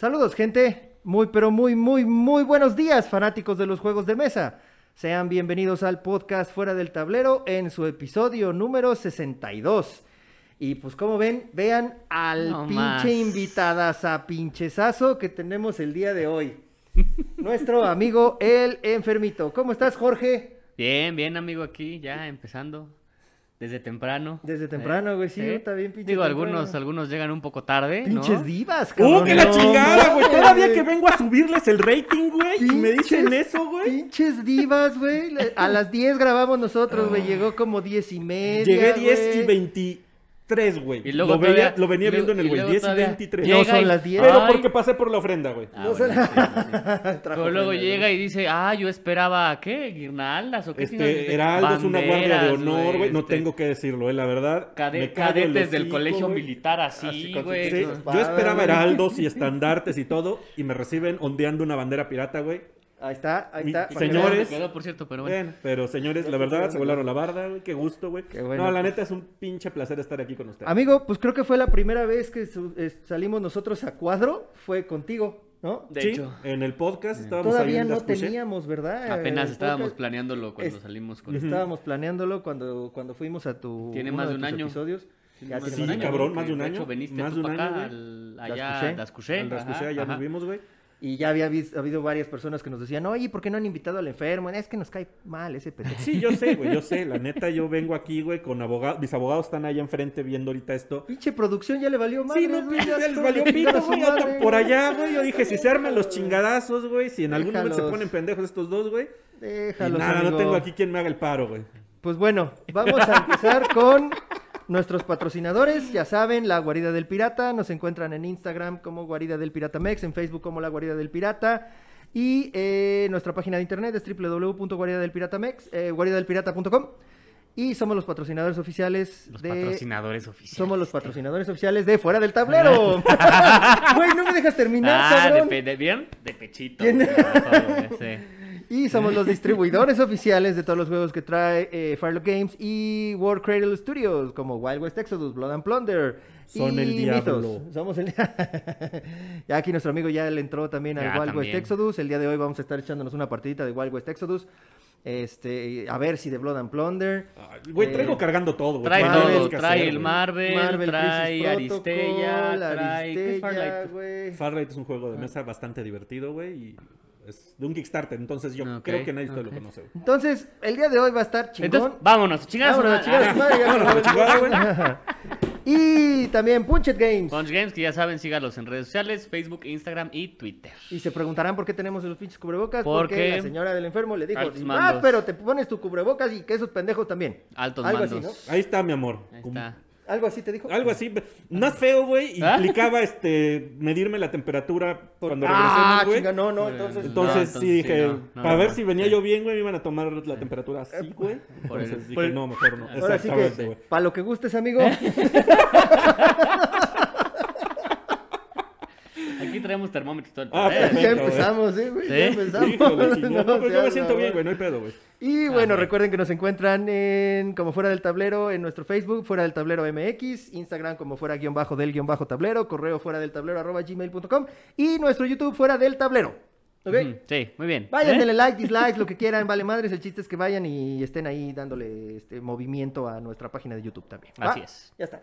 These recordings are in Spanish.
Saludos, gente. Muy, pero muy, muy, muy buenos días, fanáticos de los juegos de mesa. Sean bienvenidos al podcast Fuera del Tablero en su episodio número 62. Y pues como ven, vean al No pinche invitadas a pinchesazo que tenemos el día de hoy. Nuestro amigo el enfermito. ¿Cómo estás, Jorge? Bien, bien, amigo, aquí ya empezando desde temprano. Desde ¿Eh? temprano, güey, sí, ¿Eh? está bien pinche. Digo, temprano. algunos, algunos llegan un poco tarde. Pinches ¡Oh, ¿no? divas, cabrón. ¡Uh, que la chingada, güey! Todavía que vengo a subirles el rating, güey. Y me dicen eso, güey. Pinches divas, güey. A las 10 grabamos nosotros, güey. Ah. Llegó como 10 y media. Llegué 10 y 20. 3, güey. Y lo, lo venía viendo en el güey, 10 y Pero porque pasé por la ofrenda, güey. Ah, luego llega y dice, ah, yo esperaba, ¿qué? ¿Guirnaldas o qué? Este, Heraldo es una guardia de honor, güey. No este. tengo que decirlo, eh, la verdad. Cade cadetes colegio militar así, güey. Yo esperaba heraldos y estandartes y todo, y me reciben ondeando una bandera pirata, güey Ahí está, ahí Mi- está. señores. quedó, por cierto, pero bueno. Bueno, pero señores, la verdad, se volaron la barda, güey. Qué gusto, güey. Qué bueno. No, la neta es un pinche placer estar aquí con ustedes. Amigo, pues creo que fue la primera vez que salimos nosotros a cuadro. Fue contigo, ¿no? De Sí, hecho, en el podcast estábamos Todavía no teníamos, ¿verdad? apenas estábamos planeándolo cuando Es- salimos con... Estábamos planeándolo cuando, cuando fuimos a tu. Tiene más de un año. episodios. Ya Sí, más de un año. cabrón, más de un De año, hecho, veniste más tú de un para año, acá, al- Dascuché. allá a Dascuché. Al Rascuché, ajá, ya ajá. nos vimos, güey. Y ya había habido varias personas que nos decían, oye, ¿por qué no han invitado al enfermo? Es que nos cae mal ese pendejo. Sí, yo sé, güey, yo sé. La neta, yo vengo aquí, güey, con abogados. Mis abogados están allá enfrente viendo ahorita esto. Pinche producción ya le valió mal. Sí, no, pinche, les valió pito, güey. Por allá, güey. Yo dije, si se arman los chingadazos, güey. Si en algún momento se Déjalos. ponen pendejos estos dos, güey. Y Déjalo. nada, no tengo aquí quien me haga el paro, güey. Pues bueno, vamos a empezar con nuestros patrocinadores. Ya saben, La Guarida del Pirata. Nos encuentran en Instagram como Guarida del Pirata Mex, en Facebook como La Guarida del Pirata. Y eh, nuestra página de internet es www.guaridadelpiratamex, eh, guaridadelpirata.com. Y somos los patrocinadores oficiales Los de... patrocinadores oficiales. Somos los patrocinadores oficiales de Fuera del Tablero. Güey, no me dejas terminar, Ah, cabrón. de, pe- de- ¿vieron? De pechito. Sí. Y somos los distribuidores oficiales de todos los juegos que trae eh, Firelock Games y World Cradle Studios, como Wild West Exodus, Blood and Plunder. Son y el diablo. Mythos. Somos el... ya aquí nuestro amigo ya le entró también al Ya, Wild West. Exodus. El día de hoy vamos a estar echándonos una partidita de Wild West Exodus. Este, a ver si de Blood and Plunder. Ay, Güey, traigo Eh, cargando todo. Trae Marvel, todo, trae hacer, el. Marvel, Marvel trae Aristella, Protocol, trae... ¿Qué es Aristella, Farlight? güey. Farlight es un juego de mesa bastante divertido, güey. Y es de un Kickstarter, entonces yo creo que nadie ustedes ok. lo conoce, güey. Entonces, el día de hoy va a estar chingón. Entonces, vámonos, chingados. Vámonos, chingados, vámonos. Y también Punchet Games. Punch Games, que ya saben, sígalos en redes sociales, Facebook, Instagram y Twitter. Y se preguntarán por qué tenemos los pinches cubrebocas. Porque Porque la señora del enfermo le dijo, altos ah, mandos. pero te pones tu cubrebocas y que esos pendejos también. Altos Algo mandos. así, ¿no? Ahí está, mi amor. Ahí Como- está. Algo así te dijo. Algo así, más feo, güey, ¿Ah? implicaba este medirme la temperatura cuando ah, regresemos, güey. chinga, no, no, entonces. Entonces No, sí entonces dije, sí, no, no, para ver no. si venía yo bien, güey, me iban a tomar la temperatura así, güey. Por el- Entonces por dije, el- no, mejor no. Ahora sí Exactamente, que, güey. para lo que gustes, amigo. Aquí traemos termómetros todo el Ah, pedo, ¿eh? perfecto. ya güey. empezamos, ¿eh, güey? Ya empezamos. Hijo. No No, pero yo me siento bien, güey, no hay pedo, güey. Y bueno, güey. recuerden que nos encuentran en como fuera del tablero en nuestro Facebook, fuera del tablero MX, Instagram como fuera guion bajo del guion bajo tablero, correo fuera del tablero arroba gmail.com y nuestro YouTube fuera del tablero. ¿Ok? Sí, muy bien. Vayan, ¿Eh? denle like, dislike, lo que quieran, vale madres. El chiste es que vayan y estén ahí dándole este movimiento a nuestra página de YouTube también. ¿va? Así es. Ya está.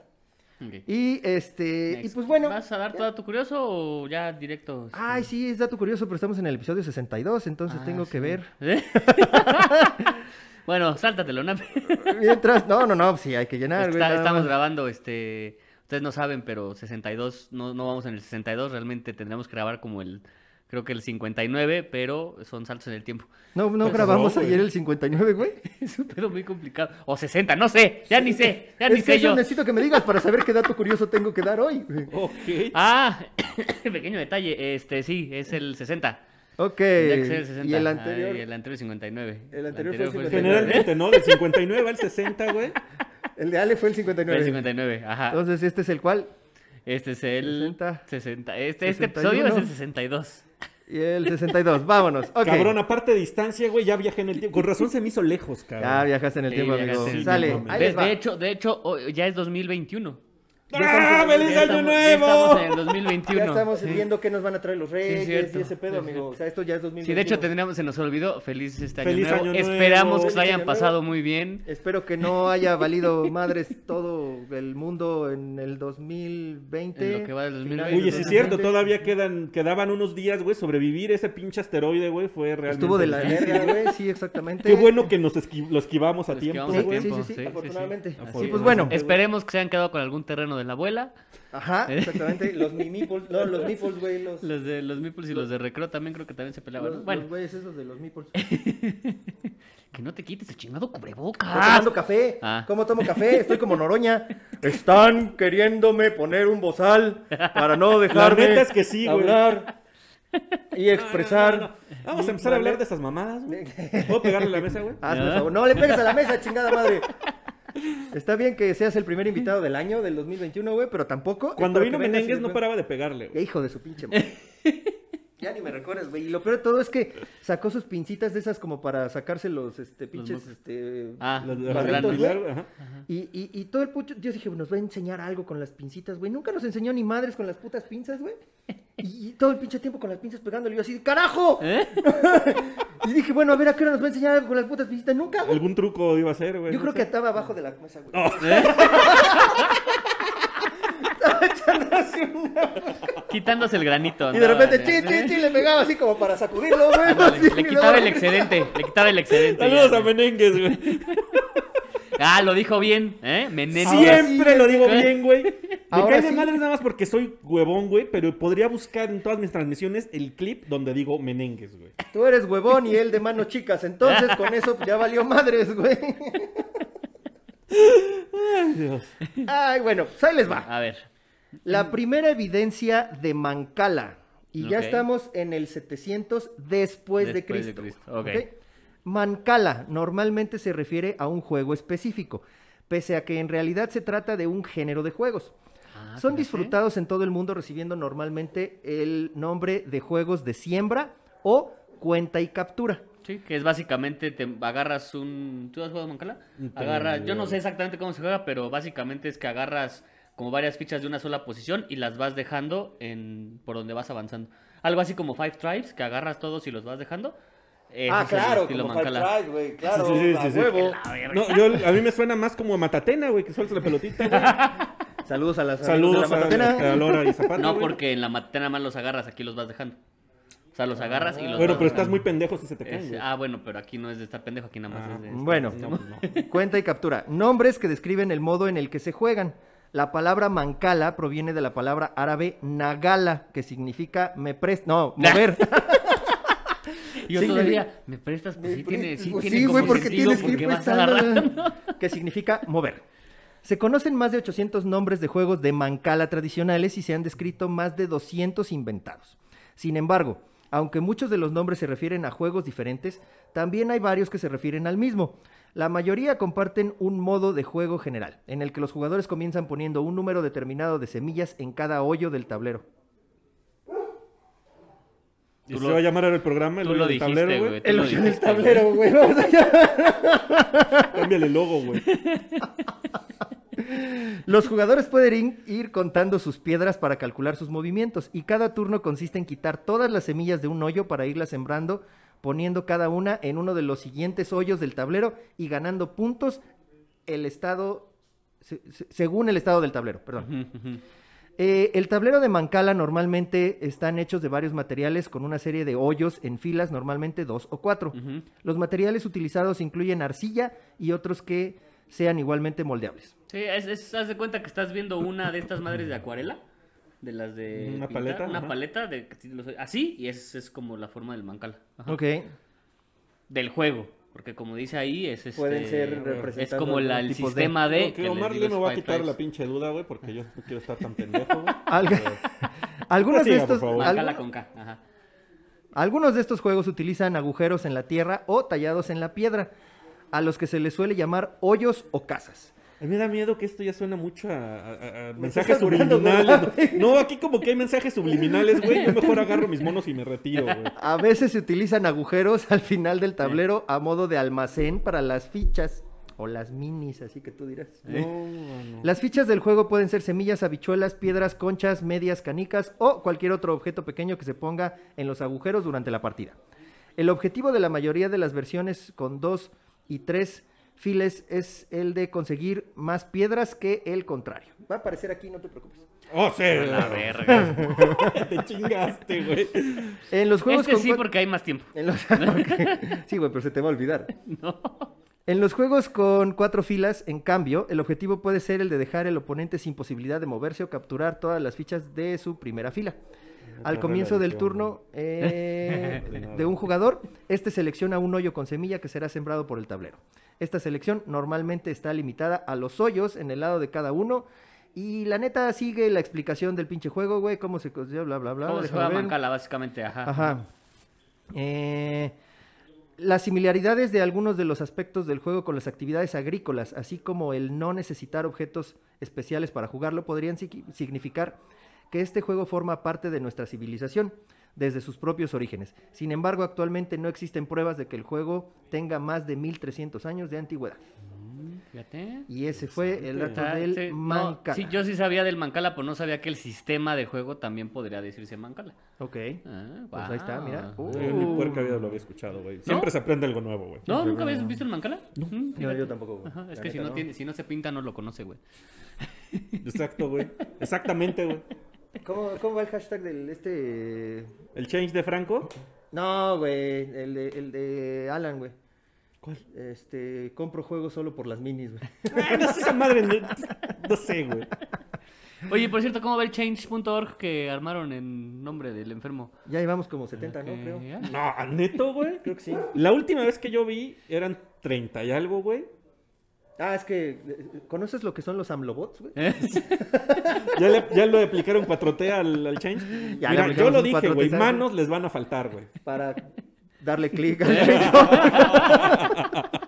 Y este, y pues bueno. ¿Vas a dar tu dato curioso o ya directo? este? Ay, sí, es dato curioso, pero estamos en el episodio 62, entonces Ah, tengo sí. que ver. ¿Eh? bueno, sáltatelo, ¿no? Mientras, no, no, no, sí, hay que llenar. Está- estamos grabando, este... Ustedes no saben, pero 62, no, no vamos en el 62, realmente tendremos que grabar como el, creo que el 59, pero son saltos en el tiempo. No, no Pues grabamos no, ayer el 59, güey. Es un pedo muy complicado. O 60, no sé, ya ni sé, ya ni Es que sé eso yo. necesito que me digas para saber qué dato curioso tengo que dar hoy. güey. Ok. Ah, pequeño detalle, este sí, es el 60. Ok. El 60. Y el anterior. y el anterior el 59. El anterior fue el fue el 59. Generalmente, ¿no? Del 59 al 60, güey. El de Ale fue el Fue 59. el 59, ajá. Entonces, este es el cual. Este es el 60. 60. Este, este 61. episodio es el 62. Y el 62. Vámonos. Ok. Cabrón, aparte de distancia, güey, ya viajé en el tiempo. Con razón se me hizo lejos, cabrón. Ya viajaste en el Sí, tiempo, amigo. Sale. Ahí de, les va. de hecho, de hecho, ya es 2021. ¡Ah, feliz Ya año estamos- ya nuevo! Estamos en el 2021. Ya estamos sí. viendo qué nos van a traer los reyes cierto. y ese pedo, amigo. O sea, esto ya es 2021. Sí, de hecho tendríamos, se nos olvidó, feliz este año, Feliz nuevo. año nuevo. Esperamos que se hayan pasado nuevo. muy bien. Espero que no haya valido madres todo el mundo en el 2020. En lo que va del Finales 2020. del Oye, sí es 2020. cierto, todavía quedan, quedaban unos días, güey, sobrevivir ese pinche asteroide, güey, fue realmente Estuvo de la verga, güey. Sí, exactamente. Qué bueno que nos esqui- lo esquivamos a Lo tiempo, güey. Sí, tiempo. sí, sí, sí, sí, afortunadamente. sí. Sí, Así pues es. bueno. Esperemos que se hayan quedado con algún terreno de la abuela. Ajá, exactamente. Los mimiples, no, los meeples, güey, los... Los de los Meeples y los de Recreo también creo que también se peleaban. Los, ¿no? Bueno, los güeyes esos de los meeples. que no te quites el chingado cubrebocas. Estoy tomando café. Ah. ¿Cómo tomo café? Estoy como Noroña. Están queriéndome poner un bozal para no dejarme neta es que sí, güey. hablar y expresar. No, no, no. Vamos a empezar a hablar de esas mamadas, güey. ¿Puedo pegarle a la mesa, güey? Favor. No le pegues a la mesa, chingada madre. Está bien que seas el primer invitado del año, del 2021, güey, pero tampoco. Cuando vino Menengues no paraba de pegarle, güey. Hijo de su pinche madre. Ya ni me recuerdas, güey. Y lo peor de todo es que sacó sus pincitas de esas como para sacarse los este, pinches. este, Ah, Los- los barritos, ajá. Y, y, y todo el pucho, yo dije, nos va a enseñar algo con las pincitas, güey. Nunca nos enseñó ni madres con las putas pinzas, güey. Y, y todo el pinche tiempo con las pinzas pegándole. Y yo así, ¡carajo! ¿Eh? Y dije, bueno, a ver, ¿a qué hora nos va a enseñar algo con las putas pincitas? Nunca, güey. Algún truco iba a ser, güey. Yo no creo sé. que estaba abajo de la mesa, güey. ¿Eh? Estaba echando así una- Quitándose el granito. Y de repente, ¿eh? chi, chi, chi, le pegaba así como para sacudirlo, güey. Ándale, así, le quitaba el excedente, le quitaba el excedente. Saludos ya. a Menengues, güey. Ah, lo dijo bien, ¿eh? Menéndez. Siempre sí, lo digo bien, güey. Me cae de sí. madre nada más porque soy huevón, güey, pero podría buscar en todas mis transmisiones el clip donde digo Menengues, güey. Tú eres huevón y él de manos chicas. Entonces, con eso ya valió madres, güey. Ay, Dios. Ay, bueno, pues ahí les va. A ver. La primera evidencia de Mancala. Y ya estamos en el 700 después, de Después de Cristo. Mancala normalmente se refiere a un juego específico, pese a que en realidad se trata de un género de juegos. Ah, Son disfrutados en todo el mundo recibiendo normalmente el nombre de juegos de siembra o cuenta y captura. Sí, que es básicamente te agarras un. ¿Tú has jugado Mancala? Agarras. Yo no sé exactamente cómo se juega, pero básicamente es que agarras como varias fichas de una sola posición y las vas dejando en por donde vas avanzando. Algo así como Five Tribes, que agarras todos y los vas dejando. Ese ah, es el claro, como Mancala. Five Tribes, güey, claro, Sí, sí, sí, a sí, sí. huevo. La verga. No, yo, a mí me suena más como a Matatena, güey, que suelta la pelotita, güey. Saludos a las Saludos de la a, Matatena. a Lora y Zapata, No, porque en la matena más los agarras, aquí los vas dejando. O sea, los agarras y los Bueno, vas pero estás muy pendejo si se te Es- güey. ah, bueno, pero aquí no es de estar pendejo, aquí nada más Ah, es de estar- Bueno, No, no. Cuenta y captura. Nombres que describen el modo en el que se juegan. La palabra mancala proviene de la palabra árabe nagala, que significa me prest... No, mover. Yo Sí, todavía, ¿me prestas? Pues sí, tiene, sí, Pues tiene sí, como güey, porque sentido tienes que porque vas agarrando. que significa mover. Se conocen más de 800 nombres de juegos de mancala tradicionales y se han descrito más de 200 inventados. Sin embargo, aunque muchos de los nombres se refieren a juegos diferentes, también hay varios que se refieren al mismo. La mayoría comparten un modo de juego general, en el que los jugadores comienzan poniendo un número determinado de semillas en cada hoyo del tablero. ¿Y Tú se lo- va a llamar el programa? El tú hoyo lo del dijiste, tablero, güey. El hoyo del tablero, güey. Cámbiale el logo, güey. Los jugadores pueden ir contando sus piedras para calcular sus movimientos y cada turno consiste en quitar todas las semillas de un hoyo para irlas sembrando, poniendo cada una en uno de los siguientes hoyos del tablero y ganando puntos el estado se- se- según el estado del tablero, perdón. Eh, el tablero de Mancala normalmente están hechos de varios materiales con una serie de hoyos en filas, normalmente dos o cuatro. Los materiales utilizados incluyen arcilla y otros que sean igualmente moldeables. Sí, es, es- haz de cuenta que estás viendo una de estas madres de acuarela, de las de Una pintar, paleta, una ajá. paleta de así y esa es como la forma del mancala. Ajá. Ok. Del juego, porque como dice ahí es este Pueden ser es como la- el de- sistema de No, que Omar me va a quitar la pinche duda, güey, porque yo no quiero estar tan pendejo, güey. Algunos de estos. Mancala con K, ajá. algunos de estos juegos utilizan agujeros en la tierra o tallados en la piedra, a los que se les suele llamar hoyos o casas. A mí me da miedo que esto ya suena mucho a, a- a- a Me mensajes subliminales. No, aquí como que hay mensajes subliminales, güey. Yo mejor agarro mis monos y me retiro, güey. A veces se utilizan agujeros al final del tablero a modo de almacén para las fichas. o las minis, así que tú dirás. No, no. Las fichas del juego pueden ser semillas, habichuelas, piedras, conchas, medias, canicas o cualquier otro objeto pequeño que se ponga en los agujeros durante la partida. El objetivo de la mayoría de las versiones con dos y tres files es el de conseguir más piedras que el contrario. Va a aparecer aquí, no te preocupes. Oh, sí. La verga. Te chingaste, güey. En los juegos Este con sí, porque hay más tiempo. En los... Ok. Sí, güey, pero se te va a olvidar. En los juegos con cuatro filas, en cambio, el objetivo puede ser el de dejar el oponente sin posibilidad de moverse o capturar todas las fichas de su primera fila. Al comienzo del turno eh, de un jugador, este selecciona un hoyo con semilla que será sembrado por el tablero. Esta selección normalmente está limitada a los hoyos en el lado de cada uno. Y la neta sigue la explicación del pinche juego, güey, cómo se... Bla, bla, bla, bla. ¿Cómo se juega. Mancala, básicamente? Ajá. Ajá. Eh, las similaridades de algunos de los aspectos del juego con las actividades agrícolas, así como el no necesitar objetos especiales para jugarlo, podrían signi- significar que este juego forma parte de nuestra civilización desde sus propios orígenes. Sin embargo, actualmente no existen pruebas de que el juego tenga más de 1300 años de antigüedad. Fíjate. Y ese fue el dato Ah, del sí, no, Mancala. sí, yo sí sabía del Mancala, pero no sabía que el sistema de juego también podría decirse Mancala. Ok. Ah, Pues ahí está, mira. Uh. Yo en mi puerca vida lo había escuchado, güey. Siempre se aprende algo nuevo, güey. ¿No? ¿Nunca habías visto el Mancala? No, No, yo tampoco. güey. Ajá, es La que si no, tiene, si no se pinta, no lo conoce, güey. Exacto, güey. Exactamente, güey. ¿Cómo, ¿Cómo va el hashtag del este El change de Franco. No, güey, el de, el de Alan, güey. ¿Cuál? Este, compro juegos solo por las minis, güey. Ah, no sé esa madre. No, no sé, güey. Oye, por cierto, ¿cómo va el change.org que armaron en nombre del enfermo? Ya llevamos como 70, ¿no? Creo. ya. No, ¿a neto, güey. Creo que sí. La última vez que yo vi eran 30 y algo, güey. Ah, es que, eh, ¿conoces lo que son los AMLOBots, güey? ¿Eh? Ya, le, ya lo aplicaron 4T al, al change. Ya Mira, yo lo dije, 4T, güey. Manos les van a faltar, güey. Para darle clic al change.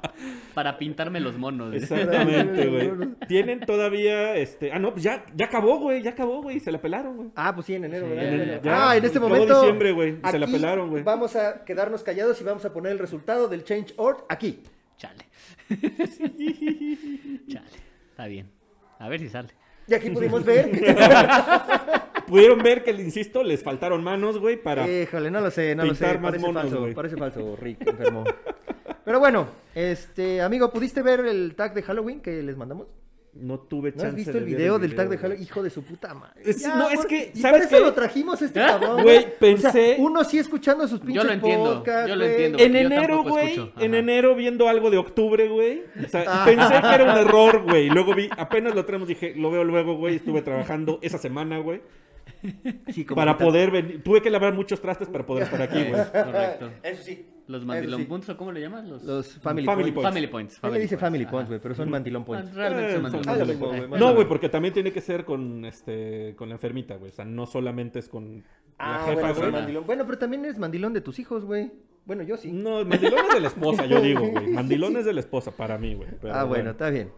Para pintarme los monos. Exactamente, güey. Tienen todavía, este... Ah, no, pues ya, ya acabó, güey. Ya acabó, güey. Se la pelaron, güey. Ah, pues sí, en enero, Sí, ¿verdad? en Bueno. el- ya, ah, en este momento. diciembre, güey, se la pelaron, güey. Vamos a quedarnos callados y vamos a poner el resultado del change.org aquí. Chale. Chale. Está bien. A ver si sale. Y aquí pudimos ver. Pudieron ver que, insisto, les faltaron manos, güey, para... Híjole, no lo sé, no lo sé. pintar más Parece monos, falso, güey. parece falso, Rick, enfermo. Pero bueno, este, amigo, ¿pudiste ver el tag de Halloween que les mandamos? No tuve ¿No chance has visto de el video del tag de. Halloween? Hijo de su puta madre. Es- no, es por- que, y ¿sabes eso qué? lo trajimos este ¿Ah? cabrón. Güey, O sea, pensé- uno sí escuchando sus pinches lo entiendo, podcasts, yo lo entiendo. En Yo enero, güey, en enero viendo algo de octubre, güey. O sea, Ah. pensé que era un error, güey. Luego vi, apenas lo tenemos, dije, lo veo luego, güey. Estuve trabajando esa semana, güey. Sí, como Para ahorita. poder venir. Tuve que lavar muchos trastes para poder estar aquí, güey. Correcto. Eso sí. Los mandilón sí. points, ¿o cómo le llamas? Los, Los Family, Family Points. Family Points. Él le dice Family. Points, güey, pero son Mandilón Ah, Points. Realmente Eh, son mandilón Ah, points. Eh, Bueno, No, güey, porque también tiene que ser con este con la enfermita, güey. O sea, no solamente es con Ah, la bueno, jefa, sí, güey. mandilón. Bueno, pero también es mandilón de tus hijos, güey. Bueno, yo sí. No, mandilón es de la esposa, yo digo, güey. Mandilón es de la esposa para mí, güey. Ah, bueno, está bien.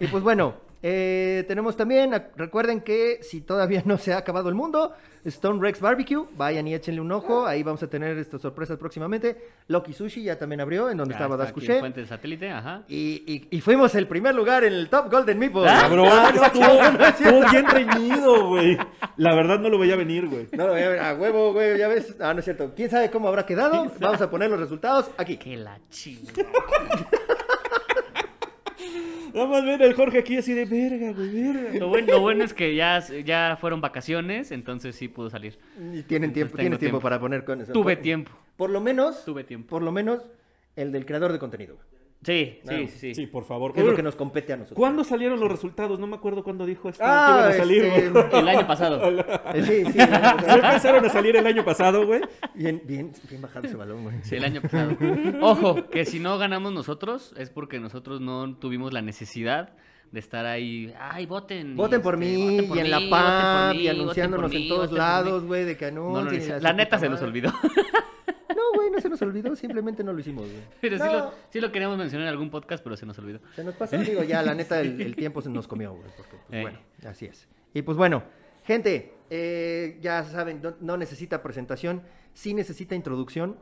Y pues bueno, eh, tenemos también, recuerden que si todavía no se ha acabado el mundo, Stone Rex Barbecue, vayan y échenle un ojo, ahí vamos a tener estas sorpresas próximamente. Loki Sushi ya también abrió, en donde Ya estaba está Das aquí en Couché. Fuente de satélite, ajá. Y, y- y fuimos el primer lugar en el Top Golden Meeple. Ah, Cabrón, Ah, no, estuvo, no, bien reñido, güey. La verdad no lo veía venir, güey. No lo voy a ver, a huevo, güey, ya ves. Ah, no es cierto. ¿Quién sabe cómo habrá quedado? Vamos a poner los resultados aquí. Que la chinga. Nada más ver el Jorge aquí así de verga, güey, verga. Lo bueno, lo bueno es que ya, ya fueron vacaciones, entonces sí pudo salir. Y tienen tiempo, tienes tiempo tiempo. para poner con eso. Tuve Por- tiempo. Por lo menos, Tuve tiempo. por lo menos, el del creador de contenido. Sí, Claro. sí, sí, sí. Por favor. Que es lo que nos compete a nosotros. ¿Cuándo salieron los resultados? No me acuerdo cuándo dijo esto. Ah, que iban a salir, este. El año pasado. Eh, Sí, sí. ¿Sí empezaron a salir el año pasado, güey? Bien, bien, bien bajado ese balón, güey. Sí, el año pasado. Ojo, que si no ganamos nosotros es porque nosotros no tuvimos la necesidad de estar ahí. Ay, voten. Voten por este, mí voten por y en mí, la PAM mí, y anunciándonos en todos lados, güey, de que No su la neta se nos olvidó. No, güey, no se nos olvidó, simplemente no lo hicimos, güey. Pero sí, lo, sí lo queríamos mencionar en algún podcast, pero se nos olvidó. Se nos pasó, digo, ya, la neta, el, el tiempo se nos comió, güey, porque, pues, Eh. bueno, así es. Y pues bueno, gente, eh, ya saben, no, no necesita presentación, sí necesita introducción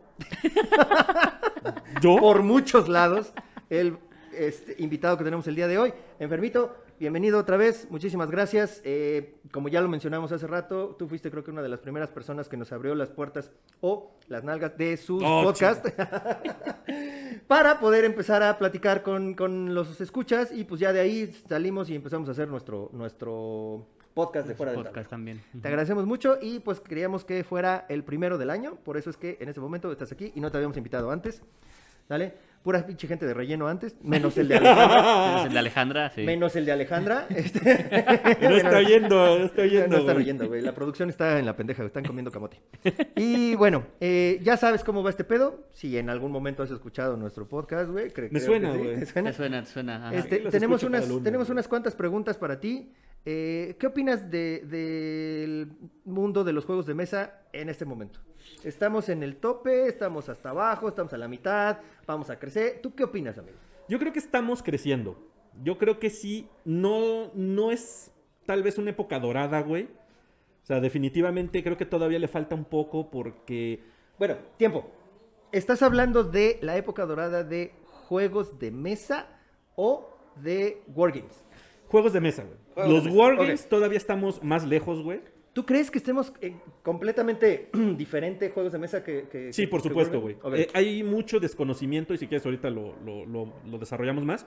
¿Yo? por muchos lados. El, este, invitado que tenemos el día de hoy. Enfermito, bienvenido otra vez, muchísimas gracias. Eh, como ya lo mencionamos hace rato, tú fuiste creo que una de las primeras personas que nos abrió las puertas o las nalgas de sus Oh, podcasts para poder empezar a platicar con, con los escuchas y pues ya de ahí salimos y empezamos a hacer nuestro, nuestro podcast de fuera del podcast también. te agradecemos mucho y pues queríamos que fuera el primero del año, por eso es que en este momento estás aquí y no te habíamos invitado antes. ¿Dale? Pura pinche gente de relleno antes, menos el de Alejandra. Es el de Alejandra, sí. Menos el de Alejandra. este, No está oyendo, no está oyendo. no están güey. oyendo, güey. La producción está en la pendeja, están comiendo camote. Y bueno, eh, ya sabes cómo va este pedo. Si en algún momento has escuchado nuestro podcast, güey. cre- Me creo suena, que sí, güey. ¿te suena? Te suena, te suena. ajá. Este, tenemos unas, tenemos güey. unas cuantas preguntas para ti. Eh, ¿Qué opinas de- del mundo de los juegos de mesa en este momento? Estamos en el tope, estamos hasta abajo, estamos a la mitad, vamos a crecer. ¿Tú qué opinas, amigo? Yo creo que estamos creciendo. Yo creo que sí, no, no es tal vez una época dorada, güey. O sea, definitivamente creo que todavía le falta un poco porque... Bueno, tiempo. ¿Estás hablando de la época dorada de juegos de mesa o de wargames? Juegos de mesa, güey. Juegos Los wargames todavía estamos más lejos, güey. ¿Tú crees que estemos completamente diferente juegos de mesa que... que- Sí, que- por supuesto, güey. Wargame? Ok. Eh, hay mucho desconocimiento y si quieres ahorita lo, lo- lo- lo desarrollamos más.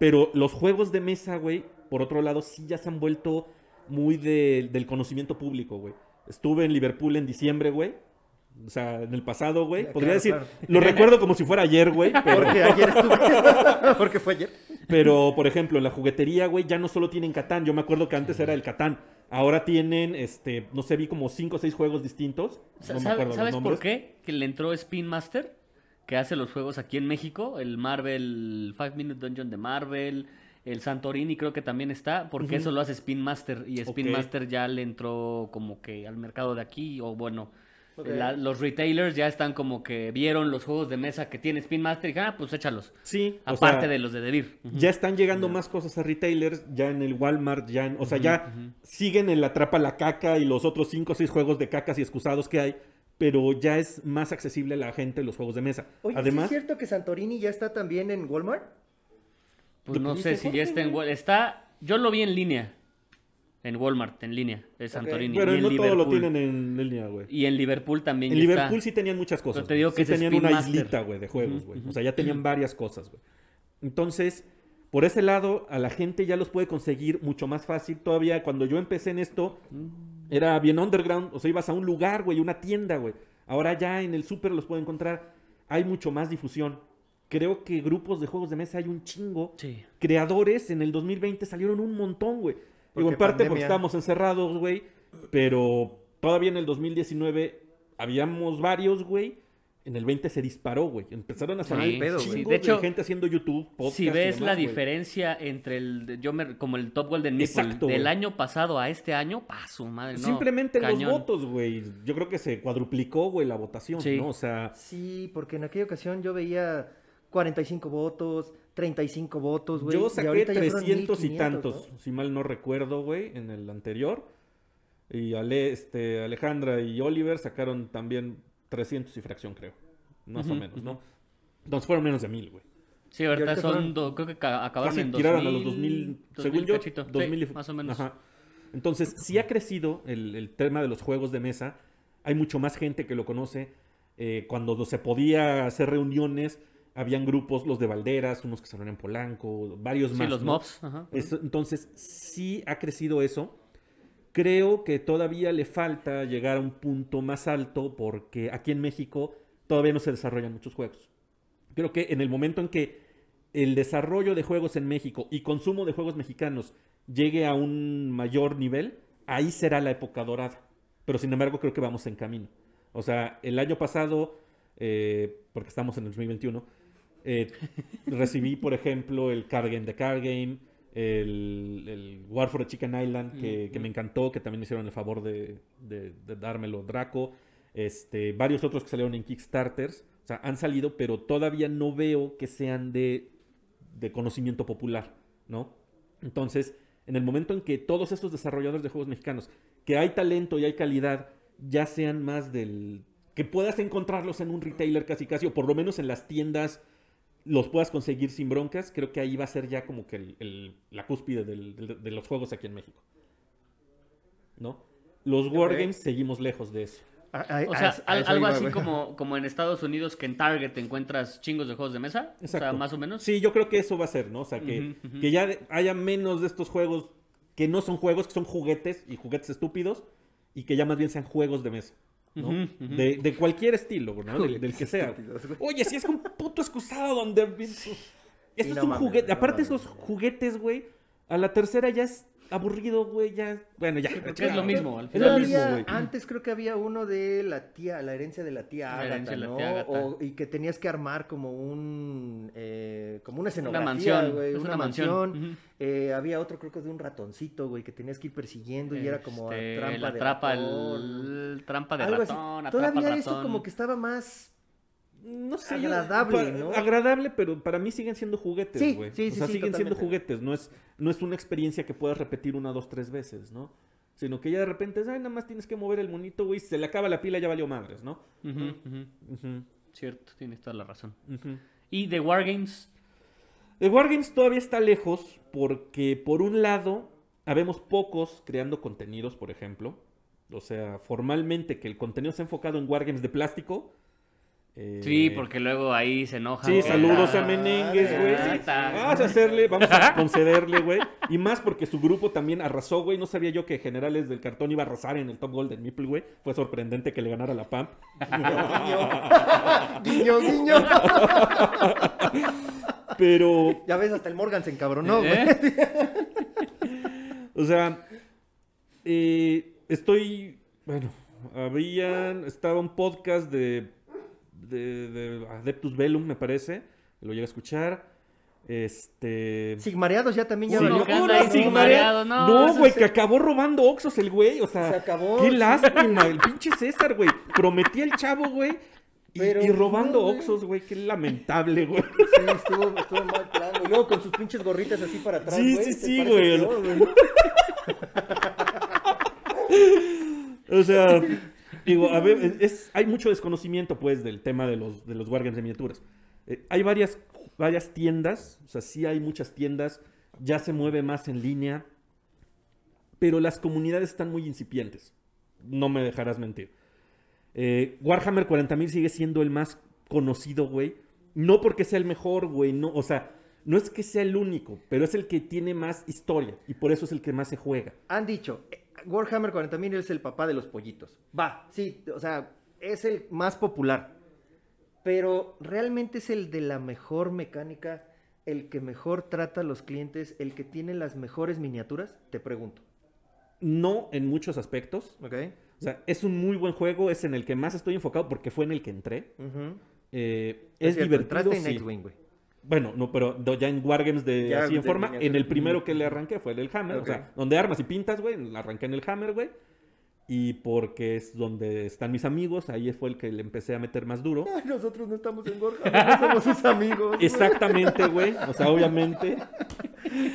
Pero los juegos de mesa, güey, por otro lado, sí ya se han vuelto muy de- del conocimiento público, güey. Estuve en Liverpool en diciembre, güey. O sea, en el pasado, güey. Podría claro, decir, claro. lo recuerdo como si fuera ayer, güey. Pero, Porque ayer estuve... Porque fue ayer. pero, por ejemplo, en la juguetería, güey, ya no solo tienen Catán. Yo me acuerdo que antes era el Catán. Ahora tienen, este, no sé, vi como cinco o seis juegos distintos. No me ¿sabe- acuerdo los ¿Sabes por qué? Que le entró Spin Master, que hace los juegos aquí en México, el Marvel, Five Minute Dungeon de Marvel, el Santorini creo que también está, porque eso lo hace Spin Master, y Spin. Master ya le entró como que al mercado de aquí, o bueno, La- los retailers ya están como que vieron los juegos de mesa que tiene Spin Master y dijeron, ah, pues échalos. Sí, o Aparte sea, de los de Devir. Ya están llegando más cosas a retailers, ya en el Walmart, ya en- o sea, ya siguen en la atrapa la caca y los otros cinco o seis juegos de cacas y excusados que hay, pero ya es más accesible a la gente los juegos de mesa. Oye, ¿sí Además, ¿es cierto que Santorini ya está también en Walmart? Pues ¿Lo no sé si ya está en Walmart. Está, yo lo vi en línea, en Walmart, en línea, de Santorini. pero y en no todo lo Liverpool. tienen en línea, güey. Y en Liverpool también En ya Liverpool está. sí tenían muchas cosas. Pero te digo que sí tenían Spin una Master. islita, güey, de juegos, güey. O sea, ya tenían varias cosas, güey. Entonces, por ese lado, a la gente ya los puede conseguir mucho más fácil. Todavía cuando yo empecé en esto, era bien underground. O sea, ibas a un lugar, güey, una tienda, güey. Ahora ya en el súper los puedo encontrar. Hay mucho más difusión. Creo que grupos de juegos de mesa hay un chingo. Sí. Creadores en el 2020 salieron un montón, güey. Digo, en parte porque estábamos encerrados, güey. Pero todavía en el 2019 habíamos varios, güey. En el 20 se disparó, güey. Empezaron a salir Sí, pedo, güey. De hecho, de gente haciendo YouTube, podcast Si y ves demás, la güey. diferencia entre el, yo me, como el Top Golden Nipple Exacto, del güey. año pasado a este año, pa su madre, no, Simplemente cañón. los votos, güey. Yo creo que se cuadruplicó, güey, la votación, Sí. ¿no? O sea, Sí, porque en aquella ocasión yo veía 45 votos, 35 votos, güey. yo y saqué ahorita ya fueron 300 y 1500, tantos, ¿no? si mal no recuerdo, güey, en el anterior. Y Ale, este, Alejandra y Oliver sacaron también 300 y fracción, creo. Más o menos, ¿no? Entonces fueron menos de mil, güey. Sí, ahorita ahorita son, fueron- do- creo que ca- acabaron Casi en 2000, tiraron a los 2000, según yo, cachito. Sí, 2000 y- más o menos. Ajá. Entonces, sí ha crecido el, el tema de los juegos de mesa. Hay mucho más gente que lo conoce. Eh, cuando se podía hacer reuniones, habían grupos, los de Valderas, unos que salieron en Polanco, varios Sí, más. los ¿no? mobs, ajá. Eso- entonces, sí ha crecido eso. Creo que todavía le falta llegar a un punto más alto porque aquí en México todavía no se desarrollan muchos juegos. Creo que en el momento en que el desarrollo de juegos en México y consumo de juegos mexicanos llegue a un mayor nivel, ahí será la época dorada. Pero sin embargo, creo que vamos en camino. O sea, el año pasado, eh, porque estamos en el 2021, eh, recibí, por ejemplo, el Card Game de Card Game, el, el War for the Chicken Island, que, que me encantó, que también me hicieron el favor de, de- de dármelo Draco. Este, varios otros que salieron en Kickstarters. O sea, han salido, pero todavía no veo que sean de, de conocimiento popular, ¿no? Entonces, en el momento en que todos estos desarrolladores de juegos mexicanos, que hay talento y hay calidad, ya sean más del... que puedas encontrarlos en un retailer casi casi, o por lo menos en las tiendas los puedas conseguir sin broncas, creo que ahí va a ser ya como que el- el- la cúspide del- del- de los juegos aquí en México. ¿No? Los Wargames seguimos lejos de eso. O sea, algo así como, como en Estados Unidos que en Target te encuentras chingos de juegos de mesa. O sea, Exacto. más o menos. Sí, yo creo que eso va a ser, ¿no? O sea, que, que ya haya menos de estos juegos que no son juegos, que son juguetes y juguetes estúpidos, y que ya más bien sean juegos de mesa. De, de cualquier estilo, ¿no? Del, que sea. Oye, si es un puto excusado donde... Esto Y es un mames, juguete. no Aparte, mames. esos juguetes, güey, a la tercera ya es aburrido, güey, ya... Bueno, ya. es lo mismo, al Es final. lo mismo, güey. Antes creo que había uno de la tía, la herencia de la tía La Agatha, herencia de la ¿no? tía Agatha. O- y que tenías que armar como un, eh, como una escenografía, mansión, güey, es una, una mansión. Eh, había otro creo que de un ratoncito, güey, que tenías que ir persiguiendo y era como a Este, trampa la de trampa, ratón. el, trampa de Algo ratón, Todavía eso ratón. como que estaba más No sé, Agradable, ¿no? Agradable, pero para mí siguen siendo juguetes, Sí, güey. sí, o sí, sea, sí, siguen siendo juguetes. No es, no es una experiencia que puedas repetir una, dos, tres veces, ¿no? Sino que ya de repente, ay, nada más tienes que mover el monito, güey. Se le acaba la pila, ya valió madres, ¿no? Cierto, tienes toda la razón. Y de Wargames, The Wargames todavía está lejos porque, por un lado, habemos pocos creando contenidos, por ejemplo. O sea, formalmente que el contenido se ha enfocado en Wargames de plástico. Eh, sí, porque luego ahí se enoja. Sí, saludos a Menengues, güey. Sí, está. vamos a hacerle, vamos a concederle, güey. Y más porque su grupo también arrasó, güey. No sabía yo que Generales del Cartón iba a arrasar en el Top Golden Meeple, güey. Fue sorprendente que le ganara la PAMP. guiño, guiño. Pero, Ya ves, hasta el Morgan se encabronó, güey. ¿Eh? o sea, eh, estoy, bueno, habían, estaba un podcast de, de, de Adeptus Velum, me parece. Lo llegué a escuchar. Este... Sigmareados ya también ya Sí, no, Sigmareado. no, No, güey, se- que acabó robando Oxos el güey, o sea. Se acabó, Qué sí. lástima, el pinche César, güey. Prometía el chavo, güey. Y, Pero, y robando no. Oxos, güey, qué lamentable, güey. Sí, estuvo, estuvo mal plan, güey. Luego con sus pinches gorritas así para atrás, Sí, güey. sí, sí, parece güey. peor, güey. O sea, digo, a ver, hay mucho desconocimiento, pues, del tema de los, de los Wargames de miniaturas. Eh, hay varias, varias tiendas, o sea, sí hay muchas tiendas, ya se mueve más en línea, pero las comunidades están muy incipientes. No me dejarás mentir. Eh, Warhammer 40.000 sigue siendo el más conocido, güey. No porque sea el mejor, güey, no, o sea, no es que sea el único, pero es el que tiene más historia y por eso es el que más se juega. Han dicho, Warhammer 40.000 es el papá de los pollitos. Va, sí, o sea, es el más popular. Pero realmente es el de la mejor mecánica, el que mejor trata a los clientes, el que tiene las mejores miniaturas, te pregunto. No en muchos aspectos, ¿Ok? O sea, es un muy buen juego, es en el que más estoy enfocado porque fue en el que entré. Ujú. Eh, es cierto, divertido, sí. X-Wing, güey. Bueno, no, pero ya en Wargames de Ya así en de forma, en el primero que le arranqué fue el Hammer, o sea, donde armas y pintas, güey, arranqué en el Hammer, güey. Y porque es donde están mis amigos, ahí fue el que le empecé a meter más duro. Ay, nosotros no estamos en no somos sus amigos. güey. Exactamente, güey. O sea, obviamente.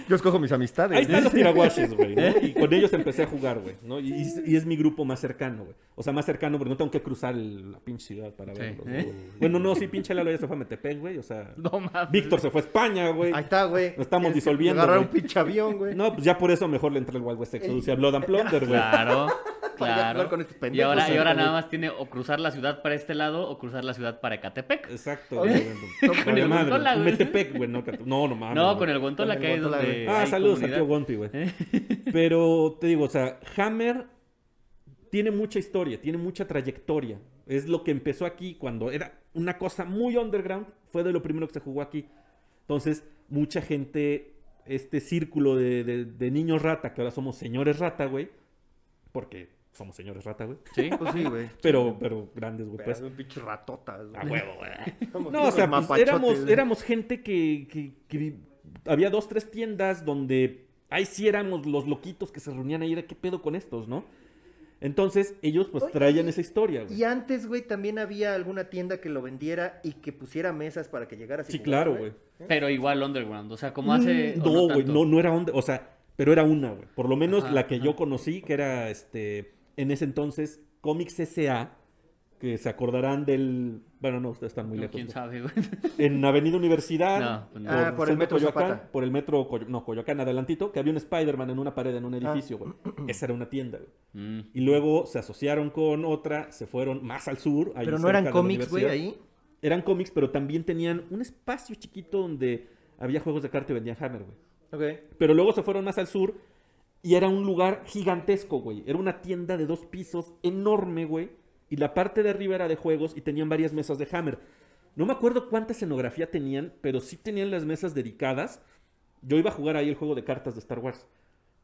Yo escojo mis amistades. Ahí están los tiraguaches, güey. ¿no? Y con ellos empecé a jugar, güey. ¿no? Y, y- es mi grupo más cercano, güey. O sea, más cercano porque no tengo que cruzar el- la pinche ciudad para Sí. verlos. ¿Eh? Bueno, no, sí, pinche Lalo ya se fue a Metepec, güey. O sea, No mames. Víctor se fue a España, güey. Ahí está, güey. Lo estamos disolviendo, Agarrar un pinche avión, güey. No, pues ya por eso mejor le entra el Wild West Exodus y a Blood and Plunder, güey. Claro, Para ya jugar claro. con estos y ahora, y ahora nada más tiene o cruzar la ciudad para este lado o cruzar la ciudad para Ecatepec. Exacto. Con el Madre, Guantola, güey. Metepec, güey. No, no, no mames. No, con el Guantola Con que hay donde. Ah, hay saludos a comunidad. tío Gonti, güey. Pero te digo, o sea, Hammer tiene mucha historia, tiene mucha trayectoria. Es lo que empezó aquí cuando era una cosa muy underground. Fue de lo primero que se jugó aquí. Entonces, mucha gente, este círculo de, de- de niños rata, que ahora somos señores rata, güey. Porque somos señores rata, güey. Sí. Pues sí, güey. Pero, pero grandes, güey. Pues. Un pinche ratotas, güey. A huevo, güey. No, o sea, pues, éramos, güey. éramos gente que, que- que había dos, tres tiendas donde ahí sí éramos los loquitos que se reunían ahí, era qué pedo con estos, ¿no? Entonces, ellos pues Oye, traían y- esa historia, güey. Y antes, güey, también había alguna tienda que lo vendiera y que pusiera mesas para que llegaras. y Sí, claro, güey. Pero igual underground. O sea, como hace. Mm, No, güey, no, no era onda, o sea, pero era una, güey. Por lo menos Ajá, la que ajá. yo conocí, que era, este, en ese entonces, Comics S.A., que se acordarán del... Bueno, no, ustedes están muy No, lejos. quién sabe, güey. En Avenida Universidad, No, no. Ah, por el Metro Coyoacán, Zapata. por el metro, Coyo- no, Coyoacán, adelantito, que había un Spider-Man en una pared en un Ah. edificio, güey. Esa era una tienda, güey. Mm. Y luego se asociaron con otra, se fueron más al sur. ahí Pero no eran cómics, güey, ahí. Eran cómics, pero también tenían un espacio chiquito donde había juegos de carta y vendían Hammer, güey. Ok. Pero luego se fueron más al sur y era un lugar gigantesco, güey. Era una tienda de dos pisos enorme, güey. Y la parte de arriba era de juegos y tenían varias mesas de Hammer. No me acuerdo cuánta escenografía tenían, pero sí tenían las mesas dedicadas. Yo iba a jugar ahí el juego de cartas de Star Wars.